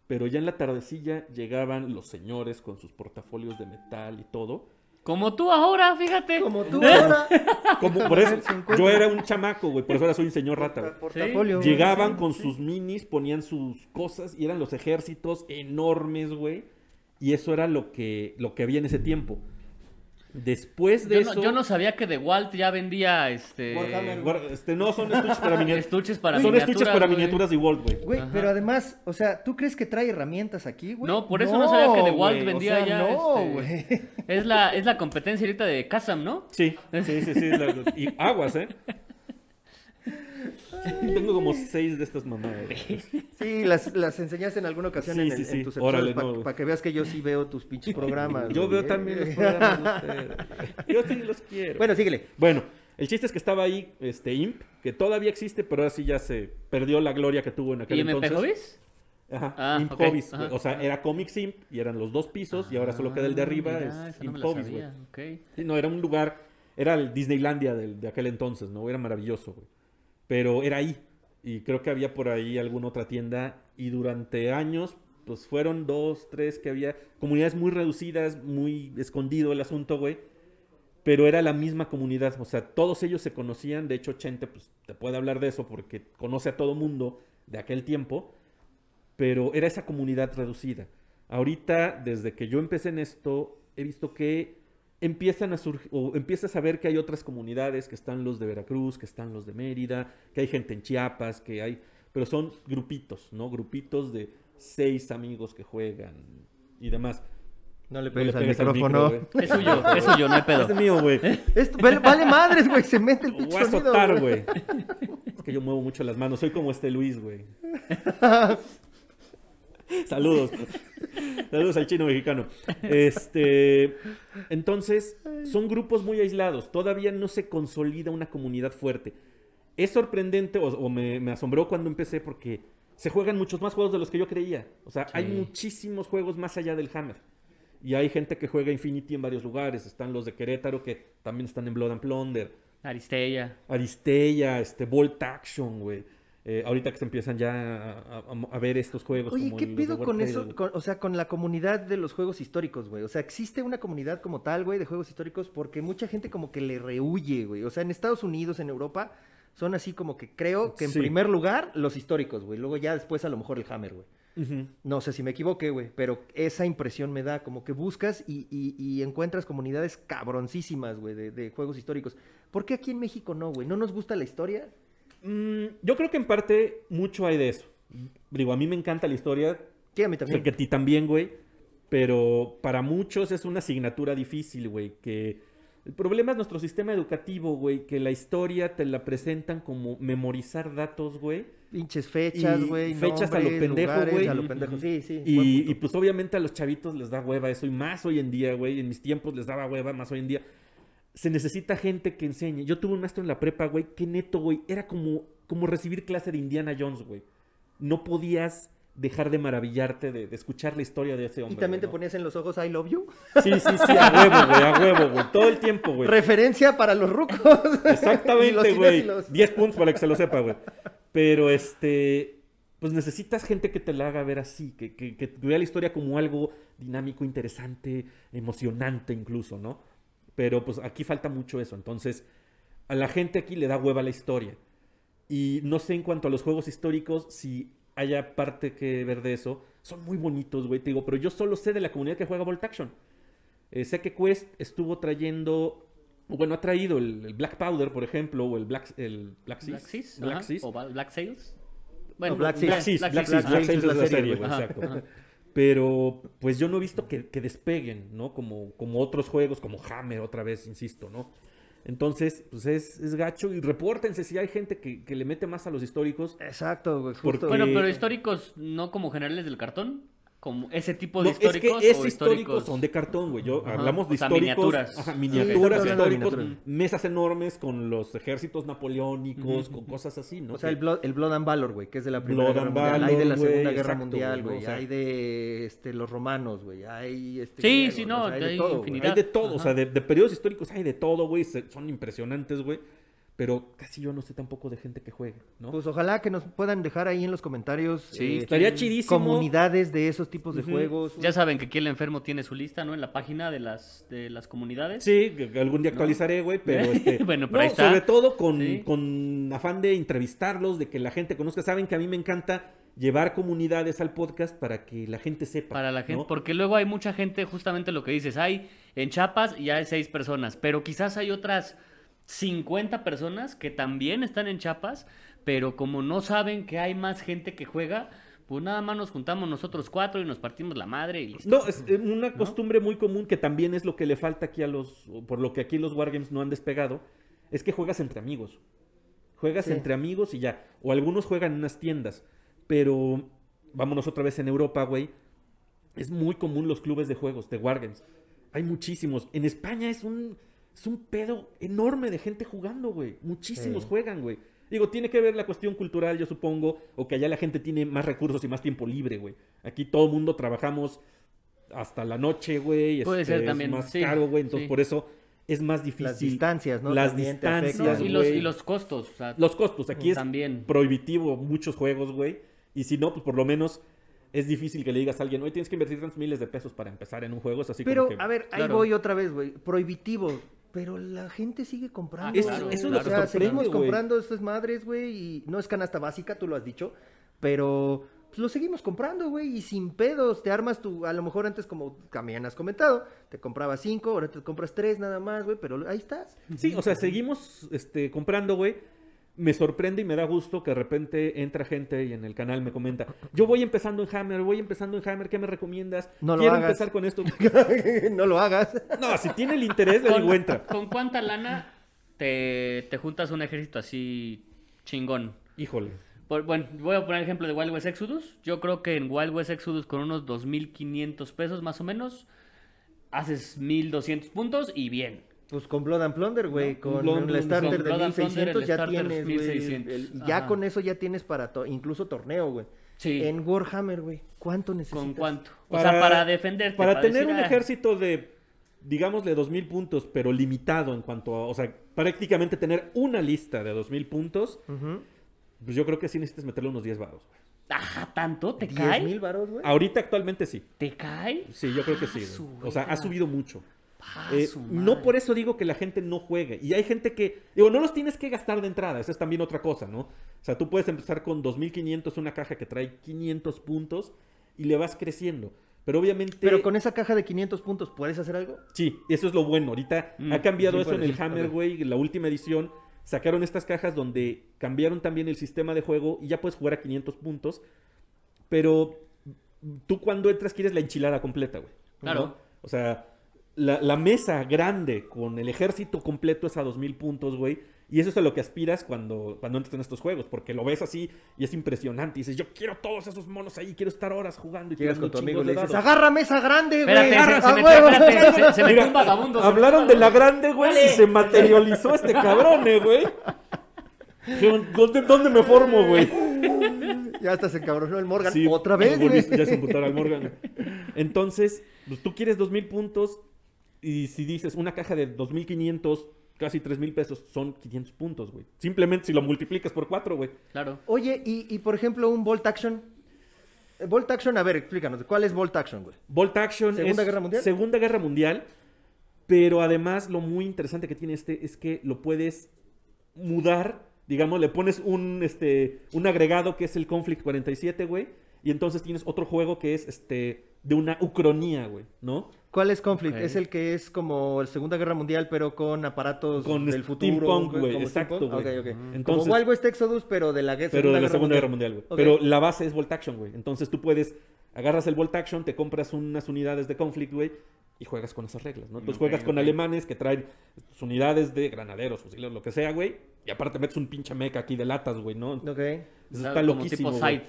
Pero ya en la tardecilla llegaban los señores con sus portafolios de metal y todo. Como tú ahora, fíjate. Como tú ahora. Como por eso, yo era un chamaco, güey. Por eso ahora soy un señor rata, güey. Portafolio. güey, Llegaban con sus minis, ponían sus cosas y eran los ejércitos enormes, güey. Y eso era lo que, lo que había en ese tiempo. Después de Yo eso. no, yo no sabía que The Walt ya vendía este Warhammer, este, no, son estuches para miniaturas. estuches para son miniaturas. estuches para miniaturas de Walt, güey. Güey, pero además, o sea, ¿tú crees que trae herramientas aquí, güey? No, por eso no sabía que The Walt vendía o sea, ya, No, este, güey. Es la, es la competencia ahorita de Kazam, ¿no? Sí, sí, sí, sí. la- y aguas, ¿eh? Tengo como seis de estas mamadas. Sí, las, las enseñaste en alguna ocasión Sí, en, sí, en sí. tus Órale, no, para que veas que yo sí veo tus pinches programas. Yo güey, veo también los programas de ustedes. Yo sí los quiero. Bueno, síguele. Bueno, el chiste es que estaba ahí este Imp, que todavía existe, pero ahora sí ya se perdió la gloria que tuvo en aquel ¿Y entonces. Hobbies? Ajá, Ah, Imp ok, Hobbies, ajá. O sea, era Comics Imp y eran los dos pisos y ahora solo queda el de arriba. Ah, mira, es esa no Imp Hobbies, güey. sabía, ok. Sí, no, era un lugar, era el Disneylandia del- de aquel entonces, ¿no? Era maravilloso, güey. Pero era ahí. Y creo que había por ahí alguna otra tienda. Y durante años, pues fueron dos, tres que había. Comunidades muy reducidas, muy escondido el asunto, güey. Pero era la misma comunidad. O sea, todos ellos se conocían. De hecho, Chente, pues te puede hablar de eso porque conoce a todo mundo de aquel tiempo. Pero era esa comunidad reducida. Ahorita, desde que yo empecé en esto, he visto que empiezan a surgir, o empiezas a ver que hay otras comunidades, que están los de Veracruz, que están los de Mérida, que hay gente en Chiapas, que hay, pero son grupitos, ¿no? Grupitos de seis amigos que juegan y demás. No le No pegues, le al pegues al micrófono. micro, güey. Es suyo, es suyo, no hay pedo. Es mío, güey. Esto, vale, madres, güey. Se mete el pinche sonido, güey. Es que yo muevo mucho las manos. Soy como este Luis, güey. Saludos. Saludos al chino mexicano. Este, entonces, son grupos muy aislados. Todavía no se consolida una comunidad fuerte. Es sorprendente, o, o me, me asombró cuando empecé porque se juegan muchos más juegos de los que yo creía. O sea, hay muchísimos juegos más allá del Hammer. Y hay gente que juega Infinity en varios lugares. Están los de Querétaro que también están en Blood and Plunder. Aristella. Aristella, este, Bolt Action, güey. Eh, ahorita que se empiezan ya a, a- a ver estos juegos. Oye, como ¿qué pido con eso? con- o sea, con la comunidad de los juegos históricos, güey. O sea, existe una comunidad como tal, güey, de juegos históricos porque mucha gente como que le rehuye, güey. O sea, en Estados Unidos, en Europa, son así como que creo que en Sí. primer lugar los históricos, güey. Luego ya después a lo mejor el Hammer, güey. No sé si me equivoqué, güey, pero esa impresión me da, como que buscas y, y- y encuentras comunidades cabroncísimas, güey, de, de juegos históricos. ¿Por qué aquí en México no, güey? ¿No nos gusta la historia? Mm, yo creo que en parte mucho hay de eso. Digo, a mí me encanta la historia. Sí, a mí Sé también. que a ti también, güey. Pero para muchos es una asignatura difícil, güey. Que el problema es nuestro sistema educativo, güey. Que la historia te la presentan como memorizar datos, güey. Pinches fechas, güey. fechas a lo nombres, pendejo, güey. A lo pendejo, sí, sí. Y, y, pues obviamente a los chavitos les da hueva eso. Y más hoy en día, güey. En mis tiempos les daba hueva, más hoy en día. Se necesita gente que enseñe. Yo tuve un maestro en la prepa, güey. Que neto, güey. Era como, como recibir clase de Indiana Jones, güey. No podías dejar de maravillarte de, de escuchar la historia de ese hombre. ¿Y también te ponías en los ojos I love you? Sí, sí, sí, a huevo, güey, a huevo, güey. Todo el tiempo, güey. Referencia para los rucos. Los Exactamente, güey. cinéfilos. 10 puntos para que se lo sepa, güey. Pero este. Pues necesitas gente que te la haga ver así, que, que, que vea la historia como algo dinámico, interesante, emocionante incluso, ¿no? Pero pues aquí falta mucho eso. Entonces, a la gente aquí le da hueva la historia. Y no sé en cuanto a los juegos históricos si haya parte que ver de eso. Son muy bonitos, güey, te digo, pero yo solo sé de la comunidad que juega Volt Action. Eh, sé que Quest estuvo trayendo, bueno, ha traído el, el Black Powder, por ejemplo, o el Black, el Black Seas. Black Seas. Black ajá, Seas. O Black Sails. No, Black Seas. Black Seas, Black Seas, Black Black Seas Seas es la serie, güey. exacto. ajá. Pero pues yo no he visto que, que despeguen, ¿no? Como, como otros juegos, como Hammer, otra vez, insisto, ¿no? Entonces, pues es, es gacho y repórtense si hay gente que, que le mete más a los históricos. Exacto, güey. Porque- justo. Bueno, pero históricos no como generales del cartón, como ese tipo de No, es que históricos esos o históricos históricos son de cartón, güey. Yo Ajá. hablamos de O sea, históricos, miniaturas. ajá, miniaturas, históricos, mesas enormes con los ejércitos napoleónicos, con cosas así, ¿no? O sea, el Blood, el Blood and Valor, güey, que es de la Primera Blood Guerra and Mundial. hay de la Valor, Segunda Guerra exacto, Mundial, güey, güey. o sea- hay de este, los romanos, güey. Hay este. Sí, sí, o no, sea, hay de hay todo, güey. infinidad. Hay de todo, o sea, de, de periodos históricos hay de todo, güey. se- Son impresionantes, güey. Pero casi yo no sé tampoco de gente que juegue, ¿no? Pues ojalá que nos puedan dejar ahí en los comentarios Sí, eh, Estaría chidísimo. comunidades de esos tipos de juegos. Ya saben que aquí el enfermo tiene su lista, ¿no? En la página de las, de las comunidades. Sí, algún día actualizaré, güey, pero este... Bueno, pero no, ahí está. sobre todo con, Sí. con afán de entrevistarlos, de que la gente conozca. Saben que a mí me encanta llevar comunidades al podcast para que la gente sepa. Para la gente, ¿no? porque luego hay mucha gente, justamente lo que dices, hay en Chiapas ya hay seis personas, pero quizás hay otras 50 personas que también están en Chiapas, pero como no saben que hay más gente que juega, pues nada más nos juntamos nosotros cuatro y nos partimos la madre y listo. No, es eh, una costumbre muy común que también es lo que le falta aquí a los, por lo que aquí los Wargames no han despegado, es que juegas entre amigos. Juegas Sí. entre amigos y ya. O algunos juegan en unas tiendas. Pero vámonos otra vez en Europa, güey. Es muy común los clubes de juegos, de Wargames. Hay muchísimos. En España es un, es un pedo enorme de gente jugando, güey. Muchísimos Sí. juegan, güey. Digo, tiene que ver la cuestión cultural, yo supongo, o que allá la gente tiene más recursos y más tiempo libre, güey. Aquí todo el mundo trabajamos hasta la noche, güey. Puede este, ser también, Es más sí, caro, güey. Entonces, sí. por eso es más difícil. Las distancias, ¿no? Las También distancias, No, y, los, y los costos, o sea, Los costos, aquí es también. prohibitivo muchos juegos, güey. Y si no, pues por lo menos es difícil que le digas a alguien, hoy tienes que invertir tantos miles de pesos para empezar en un juego. Es así Pero, como que... a ver, ahí Claro. voy otra vez, güey. Prohibitivo. Pero la gente sigue comprando. Ah, claro, eso es o lo que sea, sorprende, seguimos comprando estas madres, güey. Y no es canasta básica, tú lo has dicho. Pero pues, lo seguimos comprando, güey. Y sin pedos. Te armas tu. A lo mejor antes, como también has comentado, te comprabas cinco, ahora te compras tres nada más, güey. Pero ahí estás. Sí, o sea, seguimos este, comprando, güey. Me sorprende y me da gusto que de repente entra gente y en el canal me comenta, yo voy empezando en Hammer, voy empezando en Hammer, ¿qué me recomiendas? No lo Quiero hagas. empezar con esto. no lo hagas. No, si tiene el interés, le ¿Con, digo, entra. con cuánta lana te, te juntas un ejército así chingón? Híjole. Por- bueno, voy a poner el ejemplo de Wild West Exodus. Yo creo que en Wild West Exodus con unos 2.500 pesos más o menos, haces 1.200 puntos y bien. Pues con Blood and Plunder, güey, No, con Blood and el starter con de Blood and Plunder, 1600 el ya tienes, güey. 1600, el- Ya con eso ya tienes para to- incluso torneo, güey. Sí. En Warhammer, güey, ¿cuánto necesitas? ¿Con cuánto? O sea, para defenderte. Para tener decir, un "Ah, ejército de, digamos, de 2000 puntos, pero limitado en cuanto a, o sea, prácticamente tener una lista de 2000 puntos, pues yo creo que sí necesitas meterle unos 10 varos. güey. Ajá, ¿tanto? ¿Te 10 cae? mil varos, güey. Ahorita actualmente sí. ¿Te cae? Sí, yo creo que sí. Ah, güey. su O sea, ha subido mucho. Eh, no por eso digo que la gente no juegue. Y hay gente que, digo, no los tienes que gastar de entrada. Esa es también otra cosa, ¿no? O sea, tú puedes empezar con 2500, una caja que trae 500 puntos y le vas creciendo. Pero obviamente... Pero con esa caja de 500 puntos, ¿puedes hacer algo? Sí, eso es lo bueno. Ahorita Mm, ha cambiado sí eso en el Hammer, güey. En la última edición sacaron estas cajas donde cambiaron también el sistema de juego y ya puedes jugar a 500 puntos. Pero tú cuando entras quieres la enchilada completa, güey. Claro. ¿no? O sea, la, la mesa grande con el ejército completo es a 2000 puntos, güey. Y eso es a lo que aspiras cuando, cuando entras en estos juegos, porque lo ves así y es impresionante. Y dices, yo quiero todos esos monos ahí, quiero estar horas jugando y Llegas tirando con tu amigo y chingos le de dices, dados. mesa grande, güey. Espérate, se, ¡A se metió, espérate, se, se metió Mira, un vagabundo. Hablaron de la grande, güey, y se materializó este cabrón, eh, güey. ¿Dónde, ¿Dónde me formo, güey? Ya hasta se encabronó el Morgan. Sí, Otra vez, güey. Ya se emputaron al Morgan. Entonces, pues tú quieres 2000 puntos y si dices una caja de 2500, casi 3000 pesos, son 500 puntos, güey. Simplemente si lo multiplicas por 4, güey. Claro. Oye, y, y por ejemplo, un Bolt Action. Eh, Bolt Action, a ver, explícanos, ¿cuál es Bolt Action, güey? Bolt Action ¿Segunda es Guerra Mundial? Segunda Guerra Mundial, pero además lo muy interesante que tiene este es que lo puedes mudar, digamos, le pones un, este, un agregado que es el Conflict 47, güey, y entonces tienes otro juego que es este, de una ucronía, güey, ¿no? ¿Cuál es Conflict? Es el que es como la Segunda Guerra Mundial, pero con aparatos Con del futuro. steampunk, güey, exacto, güey. Ok, ok. Entonces- como Wild West Exodus, pero de la Pero de la Segunda Guerra Mundial. Ok. Pero la base es Bolt Action, güey. Entonces tú puedes Agarras el Bolt Action, te compras unas unidades de Conflict, güey, y juegas con esas reglas, ¿no? Entonces juegas con alemanes que traen sus unidades de granaderos, fusileros, lo que sea, güey. Y aparte metes un pinche mecha aquí de latas, güey, ¿no? Ok. Eso está como loquísimo. tipo side.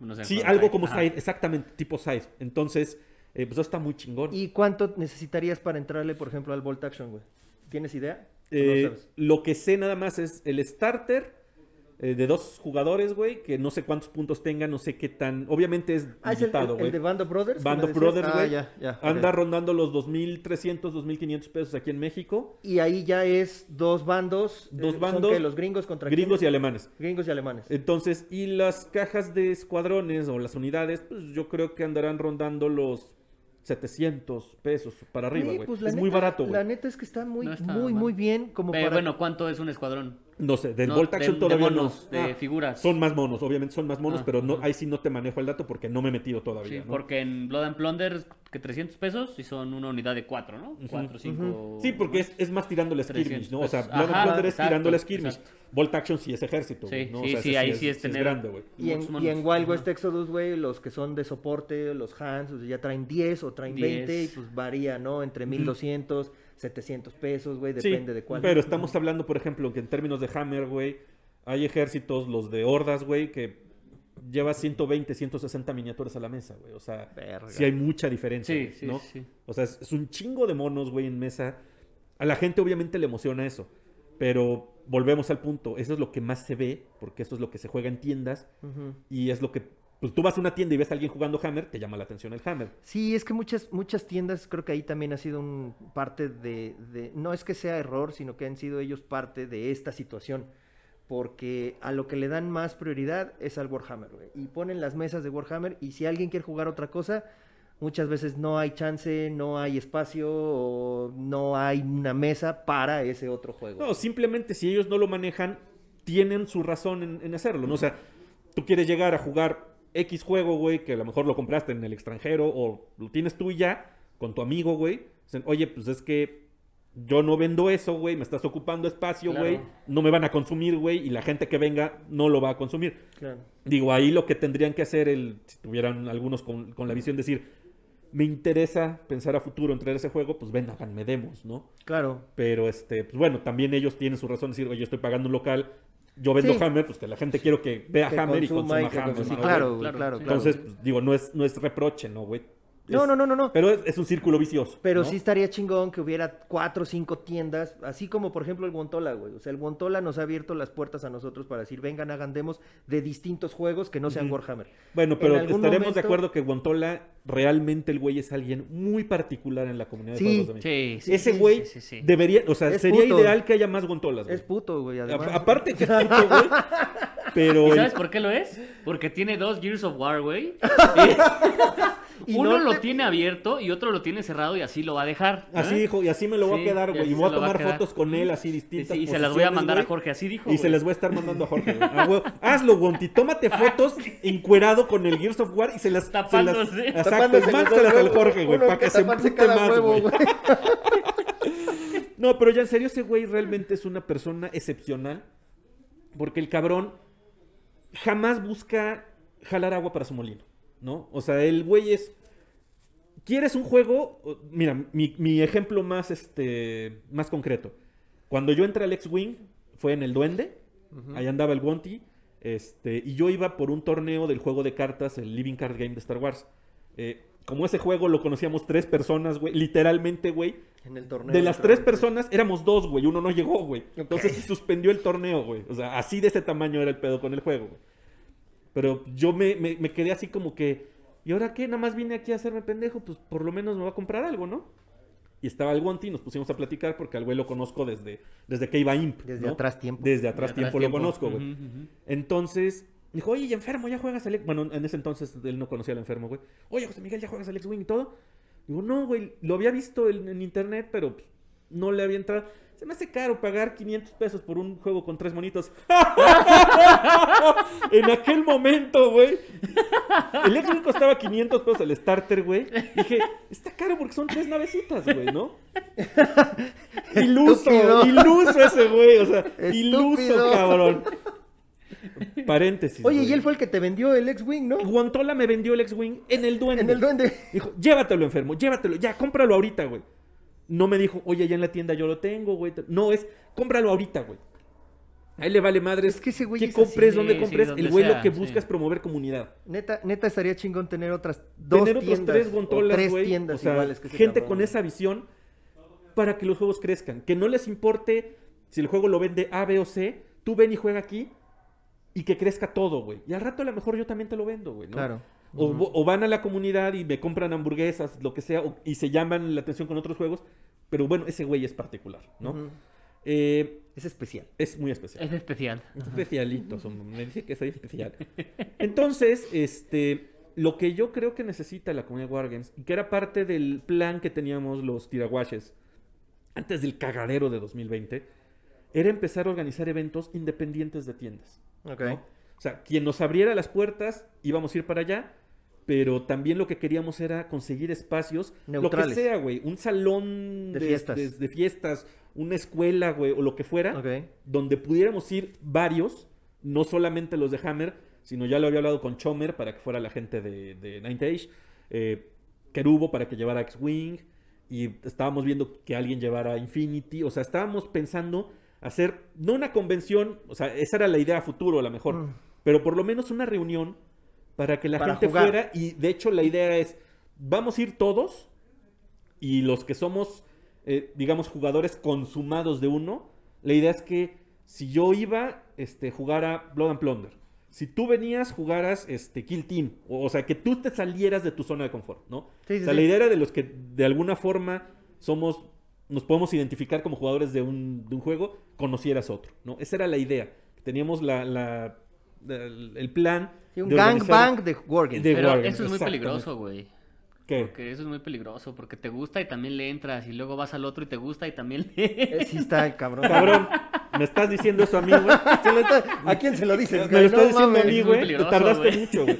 No sé, Sí, algo side. como Ajá. side, exactamente, tipo side. Entonces, eh, pues eso está muy chingón. ¿Y cuánto necesitarías para entrarle, por ejemplo, al Bolt Action, güey? ¿Tienes idea? ¿O no Eh, sabes? lo que sé nada más es el starter eh, de dos jugadores, güey, que no sé cuántos puntos tengan, no sé qué tan... Obviamente es Ah, limitado, güey. el de Band of Brothers. Band of? Brothers, Ah, güey. ya, ya. Anda ok. rondando los 2.300, 2.500 pesos aquí en México. Y ahí ya es dos bandos. Dos ¿son bandos, los gringos contra Gringos y alemanes. Gringos y alemanes. Entonces, y las cajas de escuadrones o las unidades, pues yo creo que andarán rondando los 700 pesos para arriba, Sí, güey. pues, la es muy barato, La güey. neta es que está muy, No está muy, mal. muy bien como Pero para... bueno, ¿cuánto es un escuadrón? No sé, del No, Bolt Action de- de todavía monos, no. de figuras. Son más monos, obviamente son más monos, Ah, pero no, ahí sí no te manejo el dato porque no me he metido todavía, Sí, ¿no? porque en Blood and Plunder que 300 pesos y son una unidad de 4, ¿no? Ujú, 4, 5. Sí, porque es, es más tirando la skirmish, 300 ¿no? O sea, pesos. Blood and Plunder es exacto, tirando la skirmish. exacto. Bolt Action sí es ejército, Sí, sí, sea, sí, ese ahí sí es es tener- grande, güey. Y en, y en. Wild. West Exodus, güey, los que son de soporte, los hands, o sea, ya traen 10 o traen 10. 20 y pues varía, ¿no? Entre 1200, 700 pesos, güey, Sí, depende de cuál. pero estamos hablando, por ejemplo, que en términos de Hammer, güey, hay ejércitos, los de hordas, güey, que lleva 120, 160 miniaturas a la mesa, güey. O sea, Verga. sí hay mucha diferencia, Sí, sí, ¿no? sí. O sea, es, un chingo de monos, güey, en mesa. A la gente obviamente le emociona eso, pero volvemos al punto, eso es lo que más se ve, porque eso es lo que se juega en tiendas y es lo que, pues tú vas a una tienda y ves a alguien jugando Hammer, te llama la atención el Hammer. Sí, es que muchas, muchas tiendas, creo que ahí también ha sido un parte de, de- no es que sea error, sino que han sido ellos parte de esta situación. Porque a lo que le dan más prioridad es al Warhammer, güey. Y ponen las mesas de Warhammer y si alguien quiere jugar otra cosa, muchas veces no hay chance, no hay espacio o no hay una mesa para ese otro juego. No, simplemente si ellos no lo manejan, tienen su razón en, en hacerlo, ¿no? O sea, tú quieres llegar a jugar X juego, güey, que a lo mejor lo compraste en el extranjero o lo tienes tú y ya, con tu amigo, güey. Dicen, Oye, pues es que yo no vendo eso, güey, me estás ocupando espacio, Claro. güey, no me van a consumir, güey, y la gente que venga no lo va a consumir. Claro. Digo, ahí lo que tendrían que hacer, el, si tuvieran algunos con, con la visión de decir, me interesa pensar a futuro en traer ese juego, pues ven, háganme demos, ¿no? Claro. Pero, este, pues bueno, también ellos tienen su razón de decir, oye, estoy pagando un local, yo vendo Sí. Hammer, pues que la gente quiero que vea Que Hammer y consuma y consuma que Hammer. consuma. ¿no, Sí, claro, Claro, claro. Entonces, pues, digo, no es, no es reproche, ¿no, güey? No, Es- no, no, no, no. Pero es, es un círculo vicioso. Pero ¿no? sí estaría chingón que hubiera cuatro o cinco tiendas, así como por ejemplo el Guantola, güey. O sea, el Guantola nos ha abierto las puertas a nosotros para decir, vengan, hagan demos de distintos juegos que no sean. Warhammer. Bueno, pero estaremos de acuerdo que Guantola realmente el güey es alguien muy particular en la comunidad Sí. de juegos de mesa. Sí, sí, Ese sí, güey sí, sí, sí. debería, o sea, Es sería puto. ideal que haya más Guantolas, güey. Es puto, güey, además. A- aparte que es puto, güey. Pero ¿Y el- sabes por qué lo es? Porque tiene dos Gears of War, güey. Y Uno no lo te- tiene abierto y otro lo tiene cerrado y así lo va a dejar. ¿eh? Así dijo, y así me lo voy Sí, a quedar, güey. Y voy a tomar fotos con él así Sí, distintas. sí, y se las voy a mandar a. Jorge, así dijo. Y se les voy a estar mandando a Jorge. Ah, güey. Hazlo, Gonti. Tómate fotos encuerado con el Gears of War y se las. se las- Tapándose. Exacto, Tapándose al Jorge, güey, para que se empute cada más, güey. No, pero ya en serio, ese güey realmente es una persona excepcional. Porque el cabrón jamás busca jalar agua para su molino, ¿no? O sea, el güey es. ¿Quieres un juego? Mira, mi, mi ejemplo más, este, más concreto. Cuando yo entré al X-Wing, fue en el Duende. Ahí andaba el Wonti. Este, y yo iba por un torneo del juego de cartas, el Living Card Game de Star Wars. Eh, como ese juego lo conocíamos tres personas, güey. Literalmente, güey. En el torneo. De las tres personas, éramos dos, güey. Uno no llegó, güey. Entonces se suspendió el torneo, güey. O sea, así de ese tamaño era el pedo con el juego, güey. Pero yo me, me- me quedé así como que... ¿Y ahora qué? Nada más vine aquí a hacerme pendejo. Pues por lo menos me va a comprar algo, ¿no? Y estaba el Wanty, nos pusimos a platicar porque al güey lo conozco desde, desde que iba Imp. Desde ¿no? atrás tiempo. Desde De atrás atrás tiempo, lo conozco, güey. Entonces, dijo, oye, ¿y enfermo, ya juegas al... Bueno, en ese entonces él no conocía al enfermo, güey. Oye, José Miguel, ¿ya juegas al X-Wing y todo? Digo, no, güey, lo había visto en, en internet, pero pues, no le había entrado. Se me hace caro pagar 500 pesos por un juego con tres monitos. en aquel momento, güey. El X-Wing costaba 500 pesos el starter, güey. Dije, está caro porque son tres navecitas, güey, ¿no? Iluso, Estúpido. iluso ese güey, o sea, iluso, cabrón. Paréntesis. Oye, güey. y él fue el que te vendió el X-Wing, ¿no? Guantola me vendió el X-Wing en el duende. En el duende. Dijo, llévatelo, enfermo, llévatelo, ya, cómpralo ahorita, güey. No me dijo, oye, ya en la tienda yo lo tengo, güey. No, es, cómpralo ahorita, güey. A él le vale madres. Es que ese güey ¿Qué es compres? así. ¿Dónde Sí, compres? sí, el güey lo que sí. busca es promover comunidad. Neta, neta estaría chingón tener otras dos Tener tiendas. tres o guantolas, tres güey. tiendas o sea, iguales que gente cabrón, con esa visión para que los juegos crezcan. Que no les importe si el juego lo vende A, B o C. Tú ven y juega aquí y que crezca todo, güey. Y al rato a lo mejor yo también te lo vendo, güey. ¿no? Claro. O, o van a la comunidad y me compran hamburguesas, lo que sea, o- y se llaman la atención con otros juegos. Pero bueno, ese güey es particular, ¿no? Eh, Es especial. es muy especial. Es especial. Especialito, son- me dice que soy especial. Entonces, este, lo que yo creo que necesita la comunidad Wargames, y que era parte del plan que teníamos los tiraguaches antes del cagadero de 2020, era empezar a organizar eventos independientes de tiendas. Ok. ¿no? O sea, quien nos abriera las puertas íbamos a ir para allá, pero también lo que queríamos era conseguir espacios, Neutrales. lo que sea, güey, un salón De de, fiestas. de- de fiestas, una escuela, güey, o lo que fuera, donde pudiéramos ir varios, no solamente los de Hammer, sino ya lo había hablado con Chomer para que fuera la gente de, de Ninth Age, eh, Kerubo para que llevara X-Wing, y estábamos viendo que alguien llevara Infinity, o sea, estábamos pensando hacer, no una convención, o sea, esa era la idea a futuro a lo mejor, Mm. Pero por lo menos una reunión para que la Para gente jugar. fuera, y de hecho la idea es, vamos a ir todos, y los que somos, eh, digamos, jugadores consumados de uno, la idea es que si yo iba, este, jugara Blood and Plunder. Si tú venías, jugaras este, Kill Team. O, o sea, que tú te salieras de tu zona de confort, ¿no? Sí, sí, o sea, sí. la idea era de los que de alguna forma somos, nos podemos identificar como jugadores de un, de un juego, conocieras otro, ¿no? Esa era la idea. Teníamos la, la- el el plan. Sí, un gangbang de Wargames. de- Pero Wargames, eso es muy peligroso, güey. ¿Qué? Porque eso es muy peligroso, porque te gusta y también le entras y luego vas al otro y te gusta y también le... Eh, Sí está el cabrón. Cabrón, ¿me estás diciendo eso a mí, güey? ¿A quién se lo dices? Me lo estás diciendo a mí, güey. Te peligroso, tardaste mucho, güey.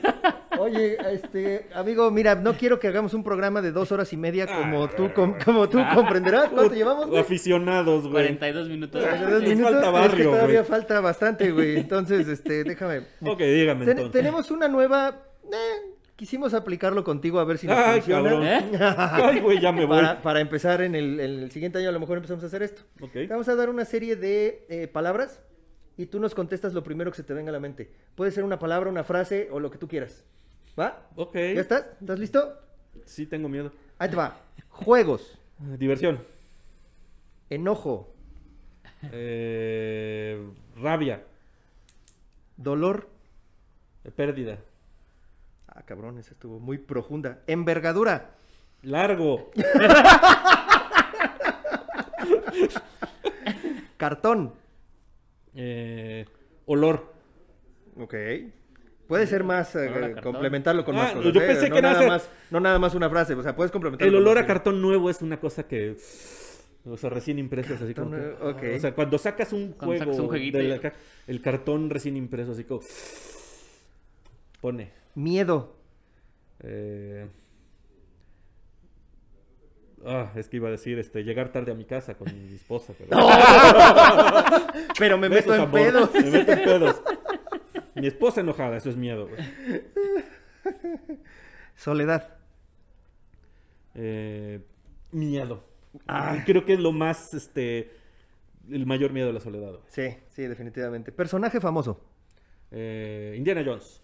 Oye, este, amigo, mira, no quiero que hagamos un programa de dos horas y media como Ah. tú, com- como tú comprenderás. ¿Cuánto llevamos, güey? Aficionados, güey. 42 minutos. Cuarenta y dos Les minutos. falta Es que barrio, todavía güey. falta bastante, güey. Entonces, este, déjame. Ok, dígame Ten- entonces. tenemos una nueva. eh, quisimos aplicarlo contigo a ver si nos Ay, funciona. cabrón. ¿Eh? Ay, güey, ya me voy. Para, para empezar en el, en el siguiente año, a lo mejor empezamos a hacer esto. Ok. Te vamos a dar una serie de eh, palabras y tú nos contestas lo primero que se te venga a la mente. Puede ser una palabra, una frase o lo que tú quieras. ¿Va? Ok. ¿Ya estás? ¿Estás listo? Sí, tengo miedo. Ahí te va. Juegos, Diversión. enojo, Eh, rabia. dolor. Eh, Pérdida. Ah, cabrón, esa estuvo muy profunda. Envergadura, Largo. cartón. Eh, olor. Ok. Puede ser más, eh, complementarlo con Ah, más cosas. yo ¿eh? pensé no que nada más, no nada más una frase, o sea, puedes complementarlo. El olor a cartón nuevo es una cosa que. O sea, recién impreso, así como. que- Cartón nuevo, ok. O sea, cuando sacas un Cuando juego. sacas un jueguito de y- la ca- el cartón recién impreso, así como. Pone. Miedo. Eh, Ah, es que iba a decir, este, llegar tarde a mi casa con mi esposa. Pero... Pero me meto en pedos. Me meto en pedos. Mi esposa enojada, eso es miedo, güey. Soledad. Eh, miedo. Creo que es lo más, este, el mayor miedo a la soledad. güey. Sí, sí, definitivamente. Personaje famoso. Eh, Indiana Jones.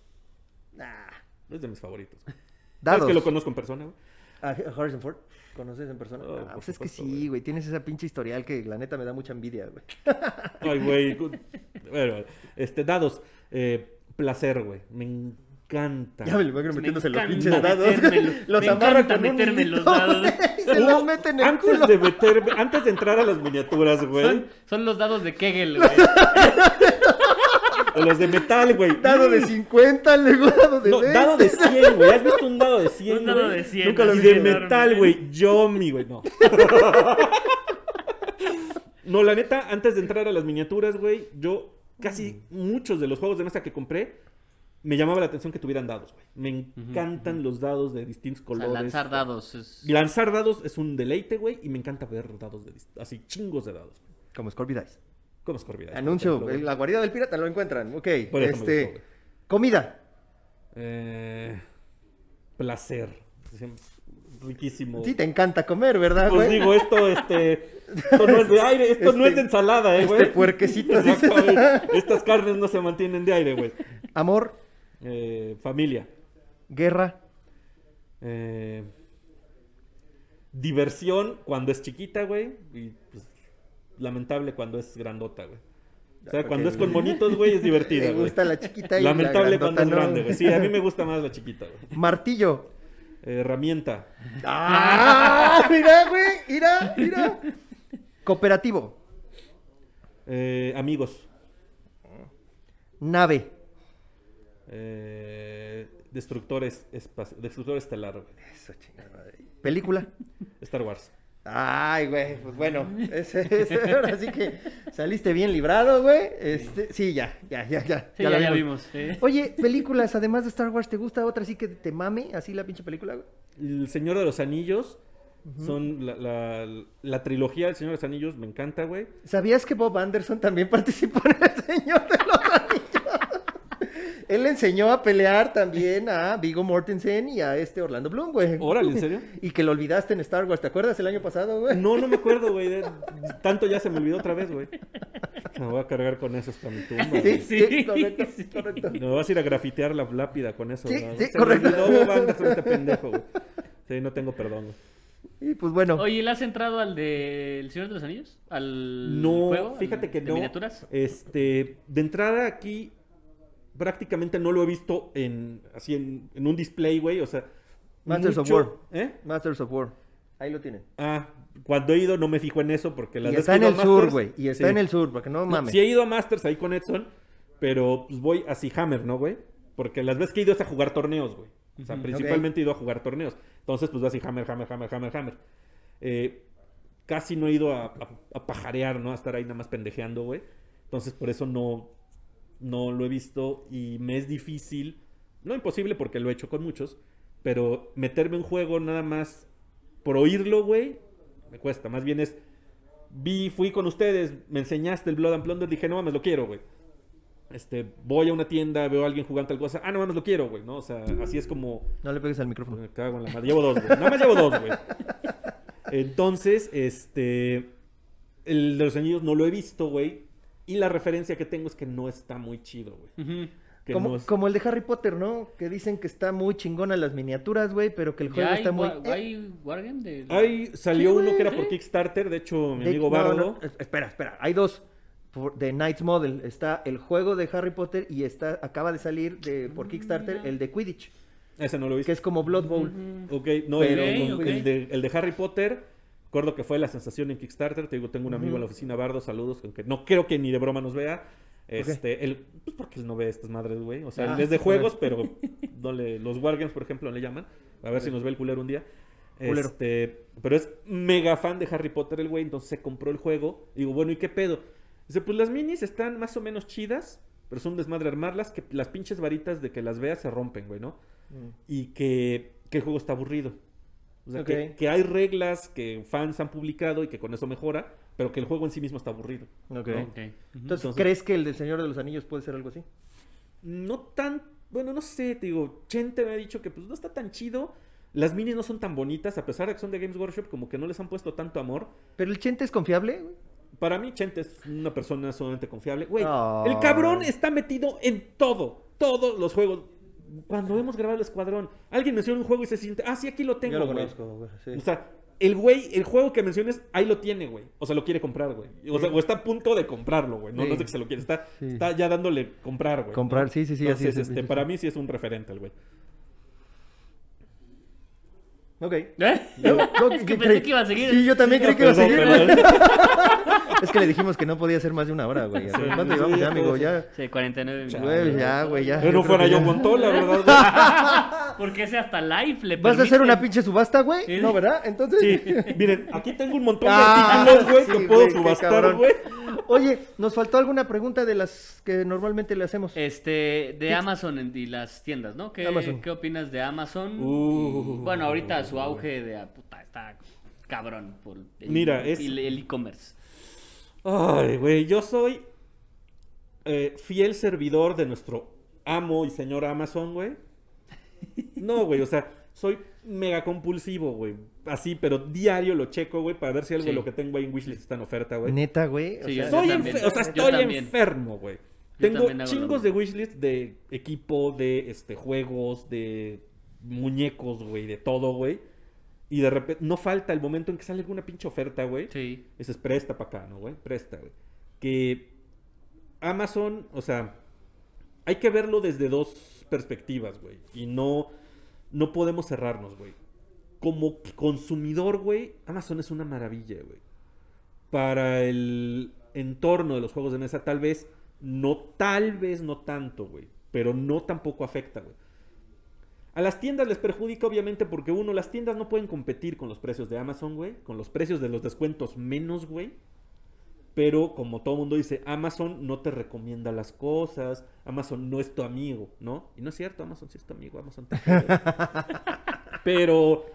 Ah, Es de mis favoritos. ¿Sabes dados. que lo conozco en persona, güey? ¿A Harrison Ford? ¿Conoces en persona? Oh, Ah, pues es que sí, güey. Tienes esa pinche historial que la neta me da mucha envidia, güey. Ay, güey. Bueno, este, dados. Eh, placer, güey. Me encanta. Ya me lo imagino Me metiéndose los pinches dados. metérmelo. Los Me con un meterme en los dados. güey, y Se los Uh, mete en el antes culo. de meter, antes de entrar a las miniaturas, güey. Son, son los dados de Kegel, güey. O los de metal, güey. Dado de 50, luego dado de No, 20. dado de 100, güey. ¿Has visto un dado de 100? Un dado güey? de 100. Nunca lo de metal, güey. Yomi, güey. No. No, la neta, antes de entrar a las miniaturas, güey, yo casi muchos de los juegos de mesa que compré me llamaba la atención que tuvieran dados, güey. Me encantan los dados de distintos O sea, colores. lanzar dados. es- Lanzar dados es un deleite, güey, y me encanta ver dados de así chingos de dados. Como Scorpio Dice. ¿Cómo es que olvidar? Anuncio, la guarida del pirata lo encuentran. Ok, este, gustó, comida. Eh, placer. Riquísimo. Sí, te encanta comer, ¿verdad, Pues güey? digo, esto, este, esto no es de aire, esto no Este- es de ensalada, eh, güey. este puerquecito. Estas carnes no se mantienen de aire, güey. Amor, Eh, familia. guerra, Eh, diversión cuando es chiquita, güey. Y pues, lamentable cuando es grandota, güey. O sea, cuando es con monitos, güey, es divertida, Me güey. gusta la chiquita y la Lamentable cuando es grande, güey. Sí, a mí me gusta más la chiquita, güey. Martillo. Eh, herramienta. ¡Ah! Mira, güey, mira, mira. Cooperativo. Eh, amigos. Nave. Eh, espacio, destructor estelar, güey. Eso, chingada madre. Película. Star Wars. Ay, güey, pues bueno, ese, ese, ahora sí que saliste bien librado, güey. Este, sí, ya, ya, ya, ya. Sí, ya, lo ya vimos. sí. Oye, películas, además de Star Wars, ¿te gusta otra así que te mame, así la pinche película, güey? El Señor de los Anillos. Son la, la- la trilogía del Señor de los Anillos, me encanta, güey. ¿Sabías que Bob Anderson también participó en El Señor de los Anillos? Él le enseñó a pelear también a Vigo Mortensen y a este Orlando Bloom, güey. Órale, ¿en serio? Y que lo olvidaste en Star Wars, ¿te acuerdas el año pasado, güey? No, no me acuerdo, güey. de- Tanto ya se me olvidó otra vez, güey. Me voy a cargar con eso hasta mi tumba. Sí, güey. sí, Sí, correcto, sí. correcto. Me vas a ir a grafitear la lápida con eso. Sí, ¿no? sí, Se me correcto. olvidó, banda, soy este pendejo, güey. Sí, no tengo perdón, güey. Y pues bueno, Oye, ¿le has entrado al de El Señor de los Anillos? ¿Al No, juego? fíjate ¿Al que de no. miniaturas? Este, de entrada aquí prácticamente no lo he visto en así en, en un display, güey, o sea, Masters of War. ¿Eh? Masters of War. Ahí lo tienen. Ah, cuando he ido no me fijo en eso porque las Y veces está que en el sur, güey. Y está sí. en el sur, porque no No, mames. sí he ido a Masters ahí con Edson, pero pues voy así Hammer, ¿no, güey? Porque las veces que he ido es a jugar torneos, güey. O sea, principalmente he ido a jugar torneos. Entonces, pues vas así Hammer, Hammer, Hammer, Hammer, Hammer. Eh, casi no he ido a, a- a pajarear, ¿no? A estar ahí nada más pendejeando, güey. Entonces, por eso no, no lo he visto y me es difícil, no imposible porque lo he hecho con muchos, pero meterme en juego nada más por oírlo, güey, me cuesta. Más bien es, vi, fui con ustedes, me enseñaste el Blood and Plunder, dije, no mames, lo quiero, güey. Este, voy a una tienda, veo a alguien jugando tal cosa, ah, no mames, lo quiero, güey, ¿no? O sea, así es como, No le pegues al micrófono. me cago en la madre. Llevo dos, güey. Nada más llevo dos, güey. Entonces, este. El de los anillos no lo he visto, güey. Y la referencia que tengo es que no está muy chido, güey. Como, no es- como el de Harry Potter, ¿no? Que dicen que está muy chingona las miniaturas, güey, pero que el juego ¿Ya hay, está muy... eh, hay Wargame de...? Ahí salió Sí, uno que era por Kickstarter. De hecho, mi de- amigo Bardo. no, es- espera, espera. Hay dos. Por- de Knights Model. Está el juego de Harry Potter y está acaba de salir de, por Kickstarter el de Quidditch, Ese no lo he visto. que es como Blood Bowl. Ok, no, el, Pero- el- de, el de Harry Potter. Recuerdo que fue la sensación en Kickstarter. Te digo, tengo un amigo en la oficina, Bardo, saludos, aunque no creo que ni de broma nos vea. Este, él, pues porque él no ve estas madres, güey. O sea, Ah, él es de juegos, pero no le, los Wargames, por ejemplo, le llaman. A ver si nos ve el culero un día. Culero. Este, pero es mega fan de Harry Potter el güey, entonces se compró el juego. Digo, bueno, ¿y qué pedo? Dice, pues las minis están más o menos chidas, pero es un desmadre armarlas, que las pinches varitas de que las veas se rompen, güey, ¿no? y que, que el juego está aburrido. O sea, que, que hay reglas que fans han publicado y que con eso mejora, pero que el juego en sí mismo está aburrido. Ok. Ok. Ujú. Entonces, Entonces- ¿crees que el del Señor de los Anillos puede ser algo así? No tan, bueno, no sé, te digo, Chente me ha dicho que pues no está tan chido. Las minis no son tan bonitas, a pesar de que son de Games Workshop, como que no les han puesto tanto amor. ¿Pero el Chente es confiable? güey? Para mí, Chente es una persona sumamente confiable. Güey, el cabrón está metido en todo, todos los juegos. Cuando hemos grabado el escuadrón, alguien menciona un juego y se siente, ah, sí, aquí lo tengo, Yo lo güey". conozco, güey, sí. O sea, el güey, el juego que menciones, ahí lo tiene, güey. O sea, lo quiere comprar, güey. O sea, o está a punto de comprarlo, güey. No, Sí. no sé que se lo quiere. Está, Sí. está ya dándole comprar, güey. Comprar, sí, sí, sí, así Entonces, es, este, sí, sí, para mí sí es un referente el güey. Ok. ¿Eh? Yo- yo- es que pensé que iba a seguir. Sí, yo también creí que iba a seguir, güey. perdón. Es que le dijimos que no podía ser más de una hora, güey. Sí, ¿Cuánto sí, llevamos ya, amigo? sí. Ya, Sí, 49 minutos. güey, ya, güey, ya. Pero fuera yo ya. montó, la verdad. Porque ese hasta live le ¿Vas a hacer una pinche subasta, güey? Sí. No, ¿verdad? Entonces... Sí, miren, aquí tengo un montón de Ah, artículos, güey, sí, que puedo güey, subastar, güey. Oye, ¿nos faltó alguna pregunta de las que normalmente le hacemos? Este, de Amazon y las tiendas, ¿no? ¿Qué, Amazon. ¿qué opinas de Amazon? Uh. Bueno, ahorita su auge de ah, puta está cabrón por el, Mira, es- el el e-commerce. Ay, güey, yo soy eh, fiel servidor de nuestro amo y señor Amazon, güey. No, güey, o sea, soy mega compulsivo, güey. Así, pero diario lo checo, güey, para ver si algo de Sí. lo que tengo ahí en wishlist está en oferta, güey. Neta, güey. o Sí, sea, yo Soy también. enfer- o sea, Yo estoy enfermo, güey. Tengo chingos de wishlist de equipo, de este juegos, de muñecos, güey, de todo, güey. Y de repente, no falta el momento en que sale alguna pinche oferta, güey. Sí. Dices, presta para acá, ¿no, güey? Presta, güey. Que Amazon, o sea, hay que verlo desde dos perspectivas, güey. Y no, no podemos cerrarnos, güey. Como consumidor, güey, Amazon es una maravilla, güey. Para el entorno de los juegos de mesa, tal vez, no, tal vez no tanto, güey. Pero no tampoco afecta, güey. A las tiendas les perjudica, obviamente, porque uno, las tiendas no pueden competir con los precios de Amazon, güey. Con los precios de los descuentos menos, güey. Pero como todo mundo dice, Amazon no te recomienda las cosas, Amazon no es tu amigo, ¿no? Y no es cierto, Amazon sí es tu amigo, Amazon te. Pero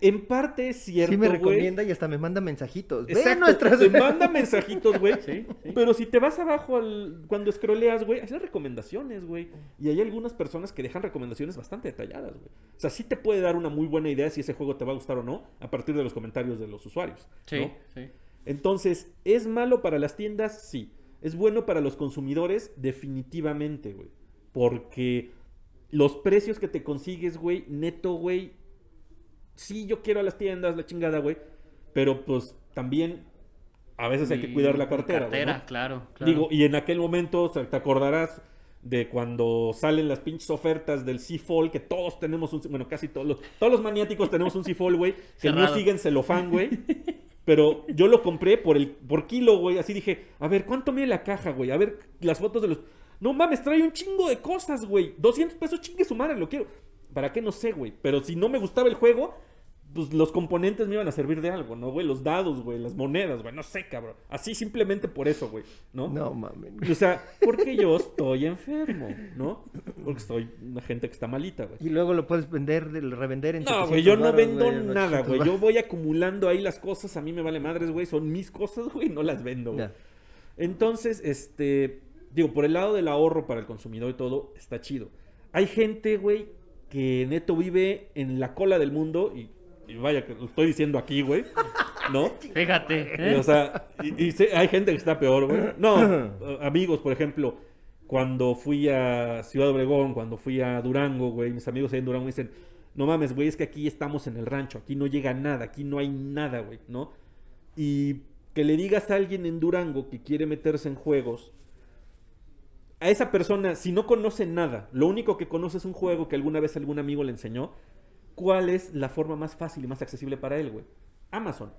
en parte es cierto, sí me recomienda y hasta me manda mensajitos. Ve Exacto, nuestras... te manda mensajitos, güey. Sí, sí. Pero si te vas abajo al, cuando scrolleas, güey, hay recomendaciones, güey. Y hay algunas personas que dejan recomendaciones bastante detalladas, güey. O sea, sí te puede dar una muy buena idea si ese juego te va a gustar o no a partir de los comentarios de los usuarios. Sí, ¿no? sí. Entonces, ¿es malo para las tiendas? Sí. ¿Es bueno para los consumidores? Definitivamente, güey. Porque los precios que te consigues, güey, neto, güey. Sí, yo quiero a las tiendas, la chingada, güey. Pero pues también a veces hay que cuidar la cartera, güey. cartera, ¿no? claro, claro. Digo, y en aquel momento, o sea, te acordarás de cuando salen las pinches ofertas del Seafall, que todos tenemos un, bueno, casi todos los, todos los maniáticos tenemos un Seafall, güey, que no siguen celofán, güey. Pero yo lo compré por el por kilo, güey. Así dije, a ver, ¿cuánto mide la caja, güey? A ver las fotos de los. No mames, trae un chingo de cosas, güey. 200 pesos, chingue su madre, lo quiero. ¿Para qué? No sé, güey. Pero si no me gustaba el juego, pues los componentes me iban a servir de algo, ¿no, güey? Los dados, güey, las monedas, güey. No sé, cabrón. Así simplemente por eso, güey. ¿No? No mames. O sea, porque yo estoy enfermo, ¿no? Porque soy una gente que está malita, güey. Y luego lo puedes vender, revender en No, 700 güey, yo no vendo nada, 800 güey. Yo voy acumulando ahí las cosas, a mí me vale madres, güey. Son mis cosas, güey, no las vendo, güey. Entonces, este, digo, por el lado del ahorro para el consumidor y todo, está chido. Hay gente, güey, que neto vive en la cola del mundo y, y vaya que lo estoy diciendo aquí, güey, ¿no? Fíjate. Y, ¿eh? o sea, y, y sé- hay gente que está peor, güey. No, eh, amigos, por ejemplo, cuando fui a Ciudad Obregón, cuando fui a Durango, güey, mis amigos ahí en Durango me dicen, no mames, güey, es que aquí estamos en el rancho, aquí no llega nada, aquí no hay nada, güey, ¿no? Y que le digas a alguien en Durango que quiere meterse en juegos, a esa persona, si no conoce nada, lo único que conoce es un juego que alguna vez algún amigo le enseñó, ¿cuál es la forma más fácil y más accesible para él, güey? Amazon.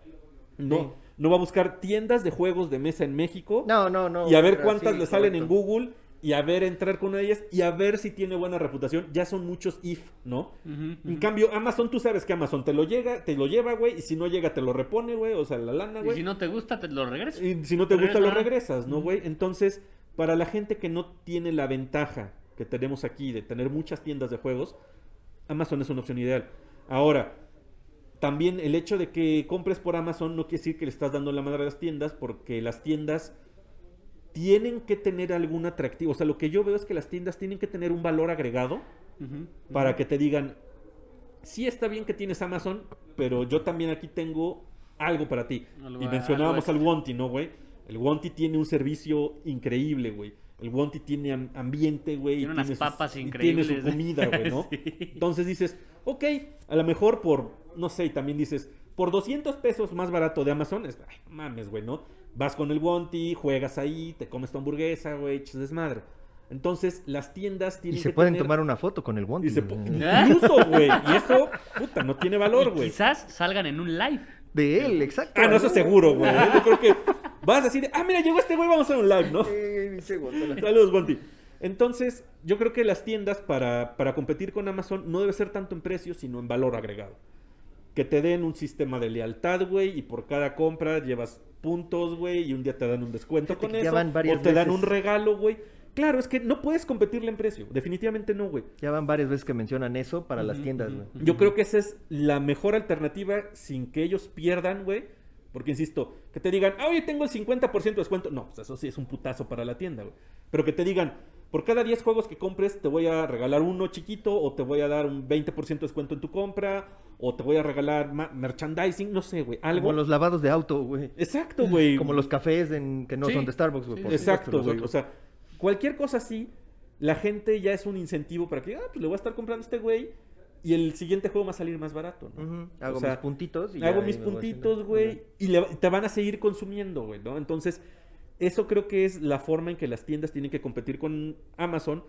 No, Sí. no va a buscar tiendas de juegos de mesa en México No, no, no. y a ver cuántas sí, le salen en. Google y a ver entrar con una de ellas y a ver si tiene buena reputación. Ya son muchos if, ¿no? En cambio, Amazon, tú sabes que Amazon te lo llega, te lo lleva, güey, y si no llega te lo repone, güey, o sea, la lana, Y güey. si no te gusta, te lo regreso. Y si no te gusta, lo Regresa. regresas, ¿no, güey? Entonces, para la gente que no tiene la ventaja que tenemos aquí de tener muchas tiendas de juegos, Amazon es una opción ideal. Ahora, también el hecho de que compres por Amazon no quiere decir que le estás dando la madre a las tiendas, porque las tiendas tienen que tener algún atractivo. O sea, lo que yo veo es que las tiendas tienen que tener un valor agregado para que te digan, sí está bien que tienes Amazon, pero yo también aquí tengo algo para ti. Algo- y mencionábamos al Wonti, ¿no, güey? El Wonti tiene un servicio increíble, güey. El Wonti tiene am- ambiente, güey. y Tiene unas sus- papas y increíbles. Tiene su comida, güey, ¿no? Sí. Entonces dices, ok, a lo mejor por, no sé, y también dices, por 200 pesos más barato de Amazon, es, ay, mames, güey, ¿no? Vas con el Wonti, juegas ahí, te comes tu hamburguesa, güey, echas desmadre. Entonces, las tiendas Y tienen se que pueden tener- tomar una foto con el Wonti. y se. Incluso, güey. Y eso, puta, no tiene valor, Y güey. quizás salgan en un live. De él, exacto. Ah, no, eso seguro, güey. Yo creo que vas así de, ah, mira, llegó este güey, vamos a hacer un live, ¿no? Saludos, Gonti. Entonces, yo creo que las tiendas para, para competir con Amazon no debe ser tanto en precio, sino en valor agregado. Que te den un sistema de lealtad, güey, y por cada compra llevas puntos, güey, y un día te dan un descuento Fíjate con ya eso. van varias o te dan veces. un regalo, güey. Claro, es que no puedes competirle en precio. Definitivamente no, güey. Ya van varias veces que mencionan eso para las tiendas, güey. Yo creo que esa es la mejor alternativa sin que ellos pierdan, güey. Porque insisto, que te digan, ah, oye, tengo el 50% de descuento. No, pues eso sí es un putazo para la tienda, güey. Pero que te digan, por cada 10 juegos que compres, te voy a regalar uno chiquito, o te voy a dar un 20% de descuento en tu compra, o te voy a regalar ma- merchandising, no sé, güey. Algo. Como los lavados de auto, güey. Exacto, güey. Como los cafés en- que no Sí, son de Starbucks, güey. sí, Exacto, güey. O sea, cualquier cosa así, la gente ya es un incentivo para que, ah, pues le voy a estar comprando a este güey y el siguiente juego va a salir más barato, ¿no? Hago O sea, mis puntitos y Hago mis puntitos, güey, y le- te van a seguir consumiendo, güey, ¿no? Entonces, eso creo que es la forma en que las tiendas tienen que competir con Amazon.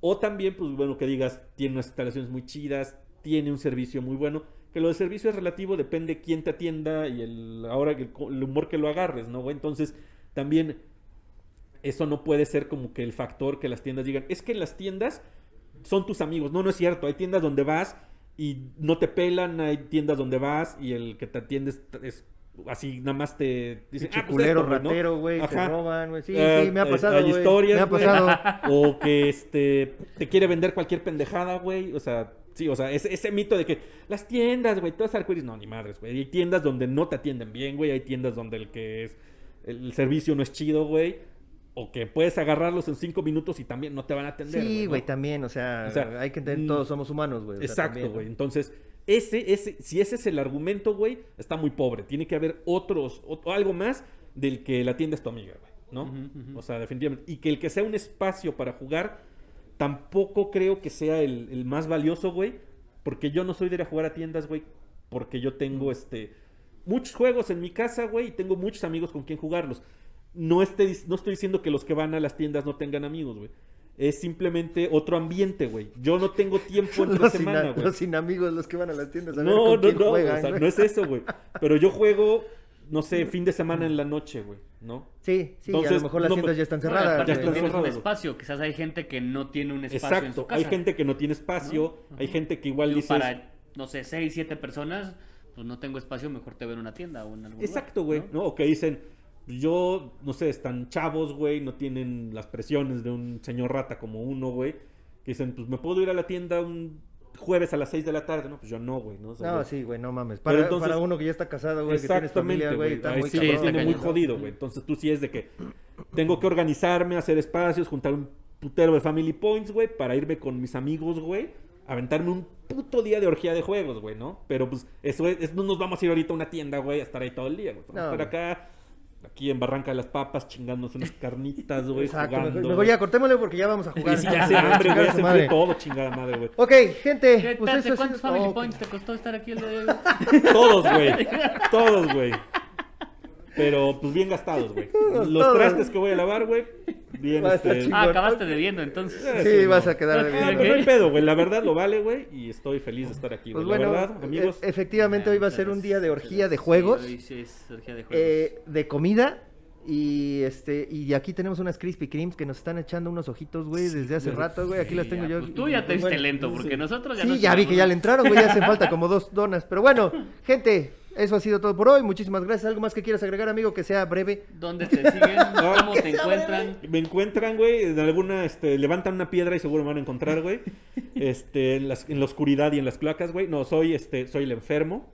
O también, pues bueno, que digas, tiene unas instalaciones muy chidas, tiene un servicio muy bueno. Que lo de servicio es relativo, depende quién te atienda y el, ahora el, el humor que lo agarres, ¿no? güey? Entonces, también eso no puede ser como que el factor que las tiendas digan, es que las tiendas son tus amigos. No, no es cierto. Hay tiendas donde vas y no te pelan, hay tiendas donde vas y el que te atiende es, así, nada más te dice, "Ah, pues culero, esto, güey", ¿no? ratero, güey, te roban, güey. Sí, Eh, sí, me ha eh, pasado, Hay historias, Me ha. O que este te quiere vender cualquier pendejada, güey. O sea, sí, o sea, ese, ese mito de que las tiendas, güey, todas arcoíris, no, ni madres, güey. Hay tiendas donde no te atienden bien, güey. Hay tiendas donde el que es el servicio no es chido, güey. O que puedes agarrarlos en cinco minutos y también no te van a atender. Sí, ¿no? güey, también, o sea, O sea, hay que entender, mm, todos somos humanos, güey. Exacto, güey. ¿no? Entonces, ese, ese, si ese es el argumento, güey, está muy pobre. Tiene que haber otros, o- algo más del que la tienda es tu amiga, güey, ¿no? O sea, definitivamente. Y que el que sea un espacio para jugar, tampoco creo que sea el, el más valioso, güey. Porque yo no soy de ir a jugar a tiendas, güey. Porque yo tengo, este, muchos juegos en mi casa, güey, y tengo muchos amigos con quien jugarlos. No, esté- no estoy diciendo que los que van a las tiendas no tengan amigos, güey. Es simplemente otro ambiente, güey. Yo no tengo tiempo entre Los semana, güey. los sin amigos, los que van a las tiendas a ver No, con no, quién no, juegan, o sea, güey. no es eso, güey. Pero yo juego, no sé, fin de semana en la noche, güey, ¿no? Sí, sí, a Entonces, lo mejor las no, tiendas ya están cerradas. Ya están tienes un cerradas, güey. espacio. Quizás hay gente que no tiene un espacio en su Exacto. casa. Hay gente que no tiene espacio, ¿no? hay gente que igual dices... Para, no sé, seis, siete personas, pues no tengo espacio, mejor te veo en una tienda o en algún Exacto, lugar, güey, ¿no? O que dicen, yo, no sé, están chavos, güey, no tienen las presiones de un señor rata como uno, güey. Que dicen, pues me puedo ir a la tienda un jueves a las 6 de la tarde, ¿no? Pues yo no, güey, ¿no? O sea, No, yo- sí, güey, no mames. Para, entonces- para uno que ya está casado, güey, que Exactamente, familia, güey, está muy sí cabrón. está tiene muy jodido, güey. Entonces tú sí es de que tengo que organizarme, hacer espacios, juntar un putero de family points, güey, para irme con mis amigos, güey, aventarme un puto día de orgía de juegos, güey, ¿no? Pero pues eso es, no nos vamos a ir ahorita a una tienda, güey, a estar ahí todo el día, güey. Vamos a No, estar acá, aquí en Barranca de las Papas, chingándonos unas carnitas, güey, Exacto, jugando. mejor ya cortémosle porque ya vamos a jugar. Y sí, ya se hambre, güey, se fue todo, chingada madre, güey. Ok, gente, ¿Qué pues eso ¿De ha ¿Cuántos Family oh, Points te costó estar aquí el día de hoy? Todos, güey. Todos, güey. Pero, pues bien gastados, güey. Los Todos. trastes que voy a lavar, güey. Bien, este. Ah, acabaste debiendo entonces. Sí, vas a quedar Ah, de pero bien. no hay pedo, güey. La verdad lo vale, güey. Y estoy feliz de estar aquí, Pues güey. bueno, la verdad, amigos. e- efectivamente hoy va a ser un día de orgía de juegos, Sí, sí es orgía de juegos. eh, de comida y este y aquí tenemos unas Krispy Kremes que nos están echando unos ojitos, güey, desde hace rato, güey. Aquí las tengo ya, yo. pues tú ya te diste bueno, lento, porque sí. nosotros ya Sí, nos ya vi que ya le entraron, güey, ya hacen falta como dos donas. Pero bueno, gente, eso ha sido todo por hoy. Muchísimas gracias. ¿Algo más que quieras agregar, amigo? Que sea breve. ¿Dónde te siguen? ¿Cómo te encuentran? Me encuentran, güey, en alguna, este, levantan una piedra y seguro me van a encontrar, güey. Este, en, las- en la oscuridad y en las placas, güey. No, soy, este, soy el enfermo.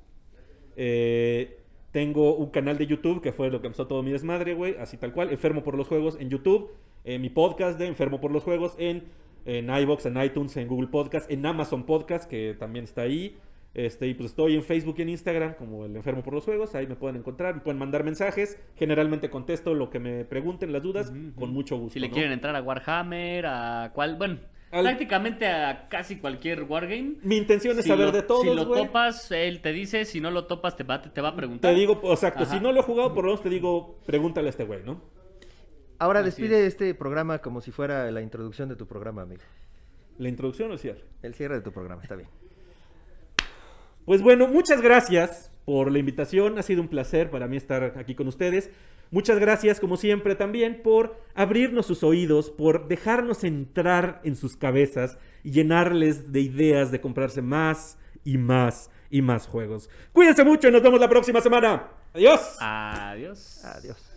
Eh, tengo un canal de YouTube que fue lo que empezó todo mi desmadre, güey. Así tal cual, Enfermo por los Juegos en YouTube. Eh, mi podcast de Enfermo por los Juegos en, en iBox, en iTunes, en Google Podcast, en Amazon Podcast, que también está ahí. Este, y pues estoy en Facebook y en Instagram como el enfermo por los juegos. Ahí me pueden encontrar, me pueden mandar mensajes. Generalmente contesto lo que me pregunten, las dudas, con mucho gusto. Si le ¿no? quieren entrar a Warhammer, a cuál, bueno, Al- prácticamente a casi cualquier wargame. Mi intención es Si saber lo- de todos, Si lo topas, él te dice, si no lo topas, te va, te va a preguntar. Te digo, exacto, Ajá. si no lo he jugado, por lo menos te digo, pregúntale a este güey, ¿no? Ahora Así despide es. este programa como si fuera la introducción de tu programa, amigo. ¿La introducción o el cierre? El cierre de tu programa, está bien. Pues bueno, muchas gracias por la invitación. Ha sido un placer para mí estar aquí con ustedes. Muchas gracias, como siempre, también por abrirnos sus oídos, por dejarnos entrar en sus cabezas y llenarles de ideas de comprarse más y más y más juegos. Cuídense mucho y nos vemos la próxima semana. Adiós. Adiós. Adiós.